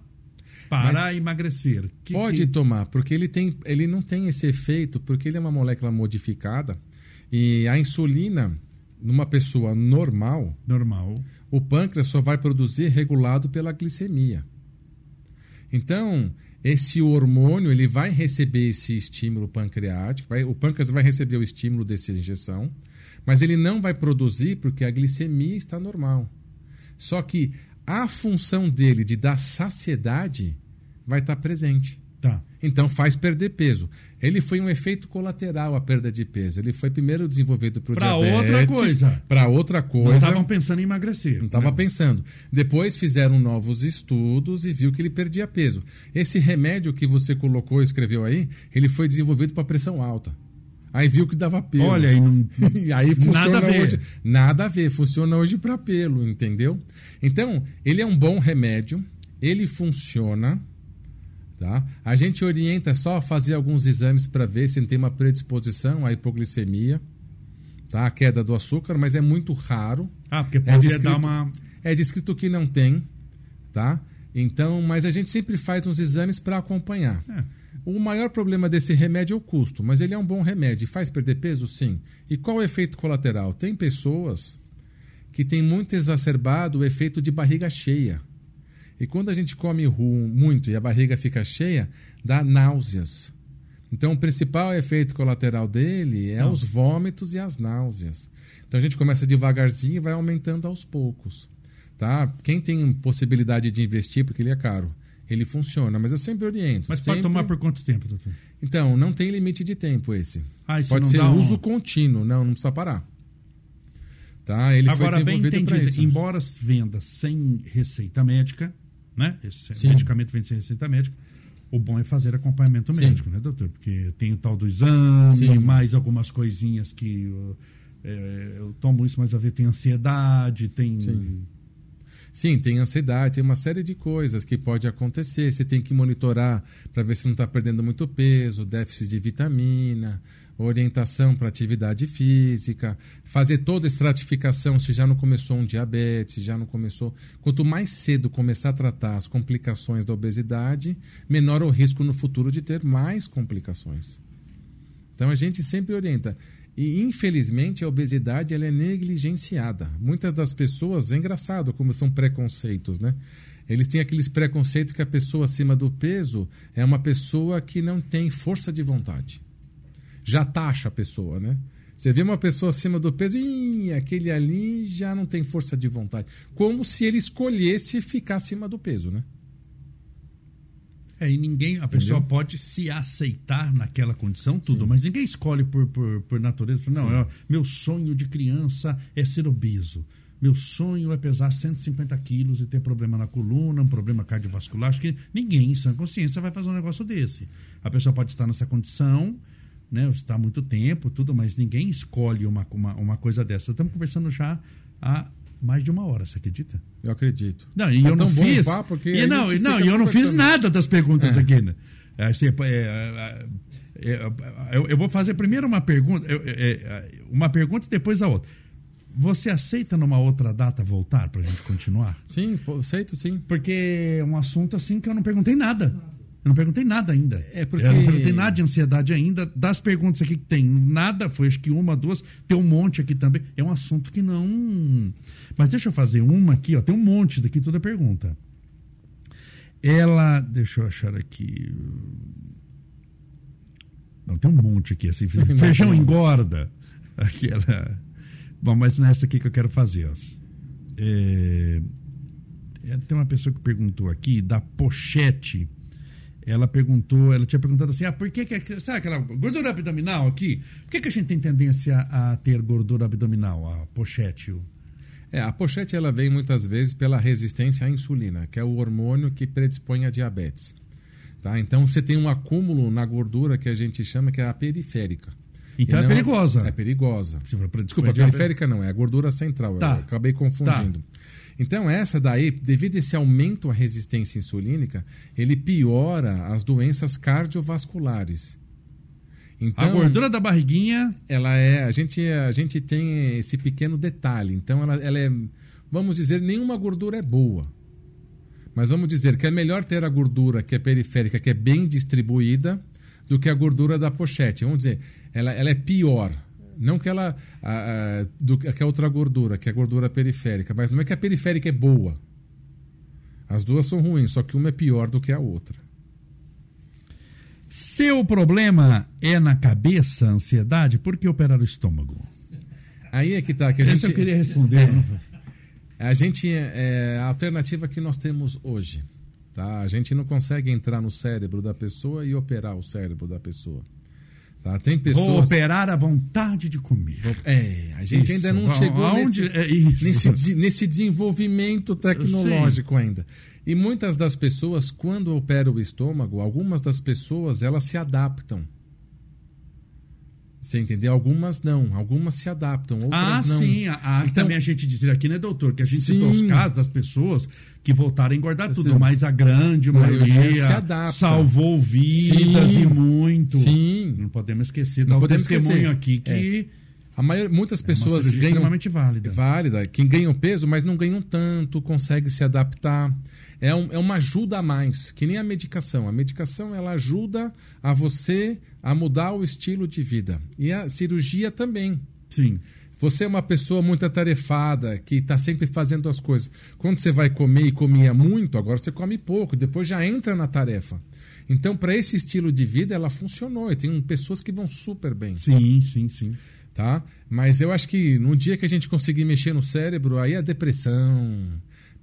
A: para Mas emagrecer.
B: Que, pode que... tomar, porque ele, tem, ele não tem esse efeito, porque ele é uma molécula modificada e a insulina numa pessoa normal,
A: normal,
B: o pâncreas só vai produzir regulado pela glicemia. Então, esse hormônio ele vai receber esse estímulo pancreático, vai, o pâncreas vai receber o estímulo dessa injeção, mas ele não vai produzir porque a glicemia está normal. Só que a função dele de dar saciedade vai estar presente.
A: Tá.
B: Então faz perder peso. Ele foi um efeito colateral a perda de peso. Ele foi primeiro desenvolvido para. Para outra coisa. Para outra coisa. Não
A: estavam pensando em emagrecer.
B: Não estava né? pensando. Depois fizeram novos estudos e viu que ele perdia peso. Esse remédio que você colocou, escreveu aí, ele foi desenvolvido para pressão alta. Aí viu que dava pelo.
A: Olha, aí não.
B: e <laughs> aí nada a ver. Hoje, nada a ver. Funciona hoje para pelo, entendeu? Então, ele é um bom remédio. Ele funciona Tá? A gente orienta só a fazer alguns exames para ver se tem uma predisposição à hipoglicemia, tá? a queda do açúcar, mas é muito raro.
A: Ah, porque pode é descrito, dar uma.
B: É descrito que não tem, tá? Então, mas a gente sempre faz uns exames para acompanhar. É. O maior problema desse remédio é o custo, mas ele é um bom remédio. Faz perder peso? Sim. E qual o efeito colateral? Tem pessoas que têm muito exacerbado o efeito de barriga cheia. E quando a gente come muito e a barriga fica cheia, dá náuseas. Então, o principal efeito colateral dele é Não. os vômitos e as náuseas. Então, a gente começa devagarzinho e vai aumentando aos poucos. Tá? Quem tem possibilidade de investir, porque ele é caro, ele funciona, mas eu sempre oriento.
A: Mas
B: sempre...
A: pode tomar por quanto tempo, doutor?
B: Então, não tem limite de tempo esse.
A: Ah,
B: pode ser uso um... contínuo, não, não precisa parar. Tá? Ele
A: Agora, bem entendido, embora venda sem receita médica, né? Esse Sim. medicamento vem sem receita médica. O bom é fazer acompanhamento Sim. médico, né, doutor? Porque tem o tal do exame, Sim. mais algumas coisinhas que é, eu tomo isso, mas a ver tem ansiedade, tem.
B: Sim. Sim, tem ansiedade, tem uma série de coisas que pode acontecer. Você tem que monitorar para ver se não está perdendo muito peso, déficit de vitamina, orientação para atividade física, fazer toda a estratificação se já não começou um diabetes, já não começou. Quanto mais cedo começar a tratar as complicações da obesidade, menor o risco no futuro de ter mais complicações. Então a gente sempre orienta. E infelizmente a obesidade ela é negligenciada. Muitas das pessoas, é engraçado como são preconceitos, né? Eles têm aqueles preconceitos que a pessoa acima do peso é uma pessoa que não tem força de vontade já taxa a pessoa, né? Você vê uma pessoa acima do peso, e aquele ali já não tem força de vontade. Como se ele escolhesse ficar acima do peso, né?
A: É, e ninguém, a Entendeu? pessoa pode se aceitar naquela condição, tudo, Sim. mas ninguém escolhe por, por, por natureza. Não, é, meu sonho de criança é ser obeso. Meu sonho é pesar 150 quilos e ter problema na coluna, um problema cardiovascular. Acho que ninguém, em sã consciência, vai fazer um negócio desse. A pessoa pode estar nessa condição, né? Está há muito tempo, tudo, mas ninguém escolhe uma, uma, uma coisa dessa. Estamos conversando já há mais de uma hora, você acredita?
B: Eu acredito.
A: Não, e
B: Tá
A: eu não fiz.
B: papo que
A: e não, e não, e eu não fiz nada das perguntas
B: É.
A: aqui. Né? É, você- é, é, é, eu, eu vou fazer primeiro uma pergunta, é, é, uma pergunta e depois a outra. Você aceita numa outra data voltar para a gente continuar?
B: Sim, aceito sim.
A: Porque é um assunto assim que eu não perguntei nada. Eu não perguntei nada ainda.
B: É porque-
A: Eu não perguntei nada de ansiedade ainda. Das perguntas aqui que tem, nada, foi acho que uma, duas, tem um monte aqui também. É um assunto que não. Mas deixa eu fazer uma aqui, ó. Tem um monte daqui, toda pergunta. Ela. Deixa eu achar aqui. Não, tem um monte aqui. Assim, <laughs> feijão engorda. Aquela. Bom, mas não é essa aqui que eu quero fazer. Ó. É, é, tem uma pessoa que perguntou aqui, da pochete. Ela perguntou, ela tinha perguntado assim: ah, por que, que sabe aquela gordura abdominal aqui? Por que, que a gente tem tendência a ter gordura abdominal, a pochete?
B: É, a pochete ela vem muitas vezes pela resistência à insulina, que é o hormônio que predispõe a diabetes. Tá? Então você tem um acúmulo na gordura que a gente chama que é a periférica.
A: Então
B: E
A: é
B: não-
A: perigosa.
B: É perigosa.
A: Pra
B: Desculpa, a periférica não, é a gordura central.
A: Tá.
B: Eu acabei confundindo. Então, essa daí, devido a esse aumento à resistência insulínica, ele piora as doenças cardiovasculares. Então,
A: a gordura da barriguinha.
B: ela é a gente a gente tem esse pequeno detalhe. Então ela, ela é vamos dizer nenhuma gordura é boa. Mas vamos dizer que é melhor ter a gordura que é periférica que é bem distribuída do que a gordura da pochete. Vamos dizer ela, ela é pior. Não que ela a, a, do que a outra gordura que é a gordura periférica. Mas não é que a periférica é boa. As duas são ruins só que uma é pior do que a outra
A: Seu problema é na cabeça, ansiedade? Por que operar o estômago?
B: aí é que tá que a
A: Essa
B: gente
A: eu queria responder. não foi?
B: A gente é a alternativa que nós temos hoje. Tá? A gente não consegue entrar no cérebro da pessoa e operar o cérebro da pessoa. Tá? Tem
A: Vou
B: pessoas.
A: operar a vontade de comer.
B: É, a gente
A: Isso.
B: ainda não
A: Vamos-
B: chegou
A: aonde-
B: nesse,
A: é
B: nesse, nesse desenvolvimento tecnológico ainda. E muitas das pessoas, quando opera o estômago, algumas das pessoas elas se adaptam. Você entendeu? Algumas não, algumas se adaptam, outras
A: Ah,
B: não.
A: sim. A, a,
B: Então-
A: também a gente dizer aqui, né, doutor? Que a gente
B: Sim.
A: citou os casos das pessoas que voltaram a engordar tudo,
B: Sim.
A: mas a grande
B: maioria se adapta.
A: salvou vidas
B: Sim.
A: e muito.
B: Sim.
A: Não podemos esquecer,
B: Não
A: o
B: podemos
A: testemunho
B: esquecer.
A: aqui que
B: A maior, muitas
A: é
B: pessoas
A: cirurgia
B: ganham
A: extremamente válida.
B: válida, que ganham peso, mas não ganham tanto, consegue se adaptar. É, um- é uma ajuda a mais, que nem a medicação. A medicação ela ajuda a você a mudar o estilo de vida. E a cirurgia também.
A: Sim.
B: Você é uma pessoa muito atarefada, que está sempre fazendo as coisas. Quando você vai comer e comia muito, agora você come pouco, depois já entra na tarefa. Então, para esse estilo de vida, ela funcionou. E tem pessoas que vão super bem
A: Sim, sim, sim.
B: tá? Mas eu acho que no dia que a gente conseguir mexer no cérebro, aí a depressão,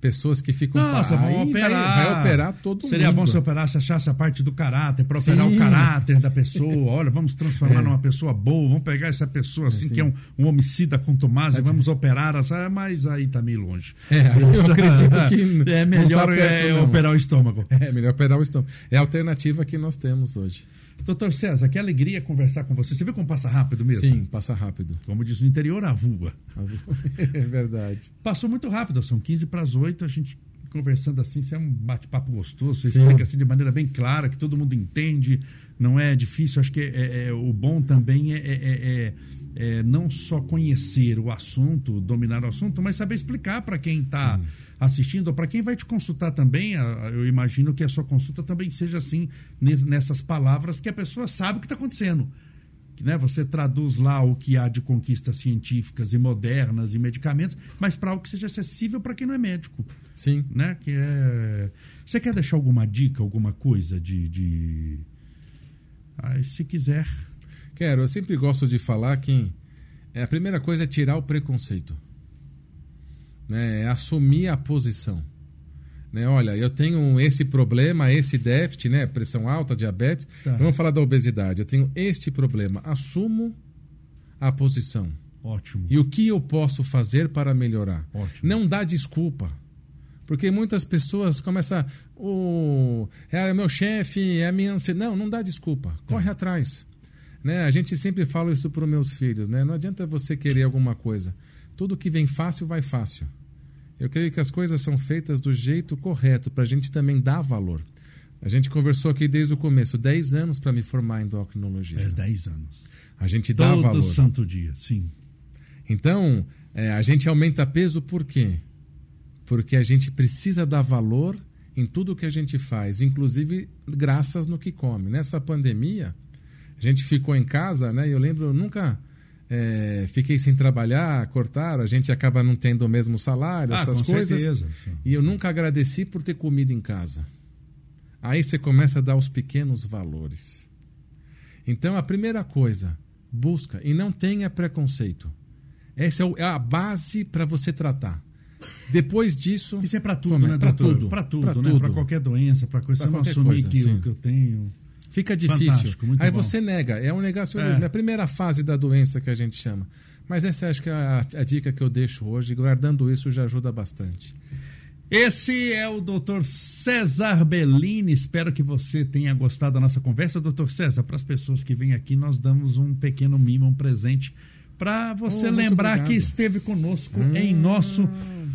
B: pessoas que ficam
A: Nossa,
B: aí
A: vamos
B: vai-
A: operar.
B: Vai, operar todo
A: Seria
B: mundo.
A: bom se operasse, achasse a parte do caráter, para operar o caráter da pessoa. Olha, vamos transformar
B: É.
A: numa pessoa boa, vamos pegar essa pessoa assim,
B: sim.
A: que é um, um homicida contumaz, e vamos operar. essa- Mas aí tá meio longe.
B: É, eu acredito que <laughs>
A: É melhor
B: tá perto,
A: é, operar o estômago.
B: É melhor operar o estômago. É a alternativa que nós temos hoje.
A: Doutor César, que alegria conversar com você. Você viu como passa rápido mesmo?
B: Sim, passa rápido.
A: Como diz no interior, a voa. <laughs>
B: É verdade.
A: Passou muito rápido, são 15 para as 8, a gente conversando assim, isso é um bate-papo gostoso, você
B: Sim.
A: explica assim de maneira bem clara, que todo mundo entende, não é difícil. Acho que é, é- é- o bom também é, é- é- não só conhecer o assunto, dominar o assunto, mas saber explicar para quem está assistindo, ou para quem vai te consultar também. Eu imagino que a sua consulta também seja assim, ne- nessas palavras que a pessoa sabe o que está acontecendo que, né, você traduz lá o que há de conquistas científicas e modernas e medicamentos, mas para algo que seja acessível para quem não é médico,
B: Sim.
A: né? Que é... Você quer deixar alguma dica, alguma coisa de, de... Ah, se quiser,
B: Quero, eu sempre gosto de falar que é, a primeira coisa é tirar o preconceito. Né? É assumir a posição. Né? Olha, eu tenho esse problema, esse déficit, né? pressão alta, diabetes.
A: Tá.
B: Vamos falar da obesidade. Eu tenho este problema. Assumo a posição.
A: ótimo.
B: E o que eu posso fazer para melhorar?
A: Ótimo.
B: Não dá desculpa. Porque muitas pessoas começam. O é meu chefe, é a minha ansiedade. Não, não dá desculpa. Corre atrás. Né? A gente sempre fala isso para os meus filhos, né? Não adianta você querer alguma coisa. Tudo que vem fácil vai fácil. Eu creio que as coisas são feitas do jeito correto para a gente também dar valor. A gente conversou aqui desde o começo, 10 anos para me formar em endocrinologista.
A: É, 10 anos.
B: A gente dá
A: Todo
B: valor.
A: santo dia, sim.
B: Então, é, a gente aumenta peso por quê? Porque a gente precisa dar valor em tudo que a gente faz, inclusive graças no que come. Nessa pandemia, a gente ficou em casa, né? Eu lembro, eu nunca é, fiquei sem trabalhar, cortaram, a gente acaba não tendo o mesmo salário,
A: Ah,
B: essas
A: com
B: coisas.
A: certeza.
B: E eu nunca agradeci por ter comida em casa. Aí você começa a dar os pequenos valores. Então, a primeira coisa, busca e não tenha preconceito. Essa é é a base para você tratar. Depois disso.
A: Isso é pra tudo,
B: come-
A: né,
B: pra
A: doutor?
B: tudo.
A: Pra tudo,
B: Pra
A: né?
B: tudo.
A: Pra qualquer doença, pra coisa.
B: Pra
A: Você não
B: qualquer
A: assumir
B: coisa,
A: que,
B: sim.
A: que eu tenho.
B: Fica difícil. Aí
A: bom.
B: você nega. É um negacionismo.
A: É.
B: É. a primeira fase da doença que a gente chama. Mas essa acho que é a, a dica que eu deixo hoje. Guardando isso já ajuda bastante.
A: Esse é o Dr. César Bellini. Espero que você tenha gostado da nossa conversa. Dr. César, para as pessoas que vêm aqui, nós damos um pequeno mimo, um presente, para você
B: Oh,
A: lembrar que esteve conosco
B: Ah.
A: em nosso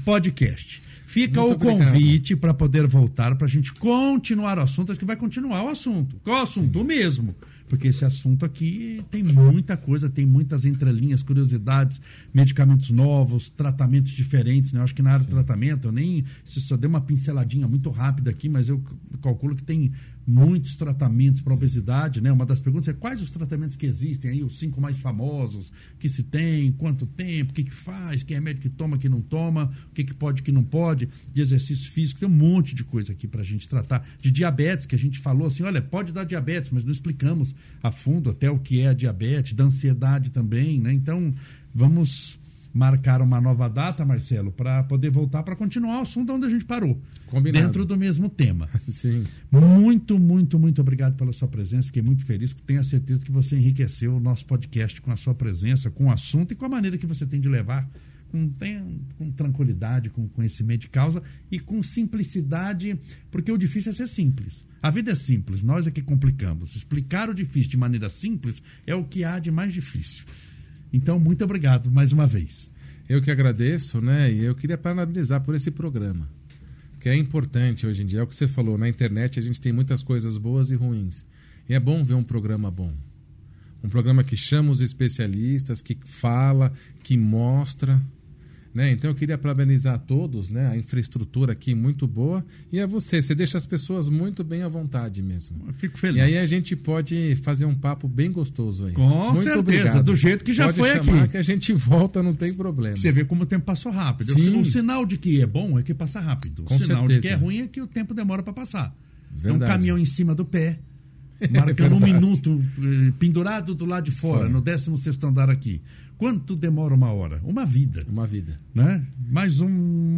A: podcast. Fica
B: Muito
A: o
B: obrigado.
A: convite para poder voltar, para a gente continuar o assunto. Acho que vai continuar o assunto. Qual o assunto? O mesmo. Porque esse assunto aqui tem muita coisa, tem muitas entrelinhas, curiosidades, medicamentos novos, tratamentos diferentes. Né? Eu acho que na área do tratamento, eu nem. Só deu uma pinceladinha muito rápida aqui, mas eu calculo que tem muitos tratamentos para obesidade. Né? Uma das perguntas é quais os tratamentos que existem aí, os cinco mais famosos que se tem, quanto tempo, o que, que faz, que remédio que toma, que não toma, o que, que pode, que não pode, de exercício físico, tem um monte de coisa aqui para a gente tratar. De diabetes, que a gente falou assim, olha, pode dar diabetes, mas não explicamos a fundo até o que é a diabetes, da ansiedade também, né? Então, vamos marcar uma nova data, Marcelo, para poder voltar para continuar o assunto onde a gente parou.
B: Combinado.
A: Dentro do mesmo tema. <laughs>
B: Sim.
A: Muito, muito, muito obrigado pela sua presença. Fiquei muito feliz. Tenho a certeza que você enriqueceu o nosso podcast com a sua presença, com o assunto e com a maneira que você tem de levar com, tem- com tranquilidade, com conhecimento de causa e com simplicidade, porque o difícil é ser simples. A vida é simples, nós é que complicamos. Explicar o difícil de maneira simples é o que há de mais difícil. Então, muito obrigado mais uma vez.
B: Eu que agradeço, né? E eu queria parabenizar por esse programa. Que é importante hoje em dia. É o que você falou, na internet a gente tem muitas coisas boas e ruins. E é bom ver um programa bom. Um programa que chama os especialistas, que fala, que mostra. Né? Então eu queria parabenizar a todos, né? A infraestrutura aqui muito boa. E a você, você deixa as pessoas muito bem à vontade mesmo.
A: Eu fico feliz.
B: E aí a gente pode fazer um papo bem gostoso aí.
A: Com
B: Muito
A: certeza,
B: obrigado.
A: do jeito que já
B: Pode
A: foi
B: chamar
A: aqui.
B: que a gente volta, não tem problema.
A: Você vê como o tempo passou rápido.
B: Sim.
A: O sinal de que é bom é que passa rápido.
B: Com
A: o sinal de
B: certeza.
A: que é ruim é que o tempo demora para passar. É um
B: Verdade.
A: caminhão em cima do pé, marcando um
B: verdade.
A: minuto, eh, pendurado do lado de fora,
B: Fora.
A: no 16 andar aqui. Quanto demora uma hora? Uma vida.
B: Uma vida.
A: Né? Mais um-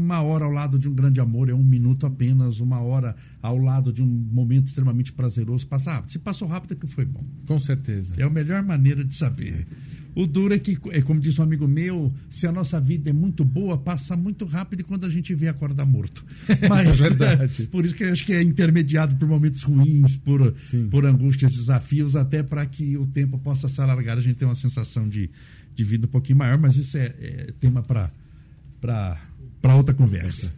A: uma hora ao lado de um grande amor é um minuto apenas, uma hora ao lado de um momento extremamente prazeroso passa rápido. Se passou rápido é que foi bom.
B: Com certeza.
A: É a melhor maneira de saber. O duro é que, é como disse um amigo meu, se a nossa vida é muito boa, passa muito rápido e quando a gente vê, acorda morto. <laughs> Mas,
B: é verdade. <laughs>
A: por isso que eu acho que é intermediado por momentos ruins, por,
B: Sim.
A: por angústias, desafios, até para que o tempo possa se alargar, a gente tem uma sensação de, de vida um pouquinho maior, mas isso é, é tema para outra conversa.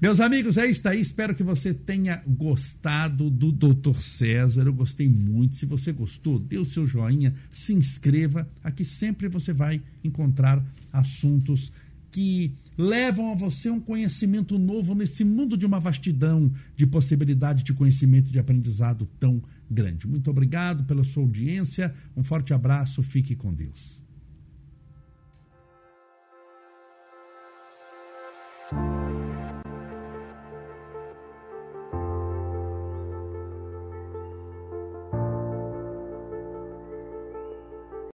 A: Meus amigos, é isso aí. Espero que você tenha gostado do Dr. César. Eu gostei muito. Se você gostou, dê o seu joinha, se inscreva. Aqui sempre você vai encontrar assuntos que levam a você um conhecimento novo nesse mundo de uma vastidão de possibilidade de conhecimento e de aprendizado tão grande. Muito obrigado pela sua audiência. Um forte abraço. Fique com Deus.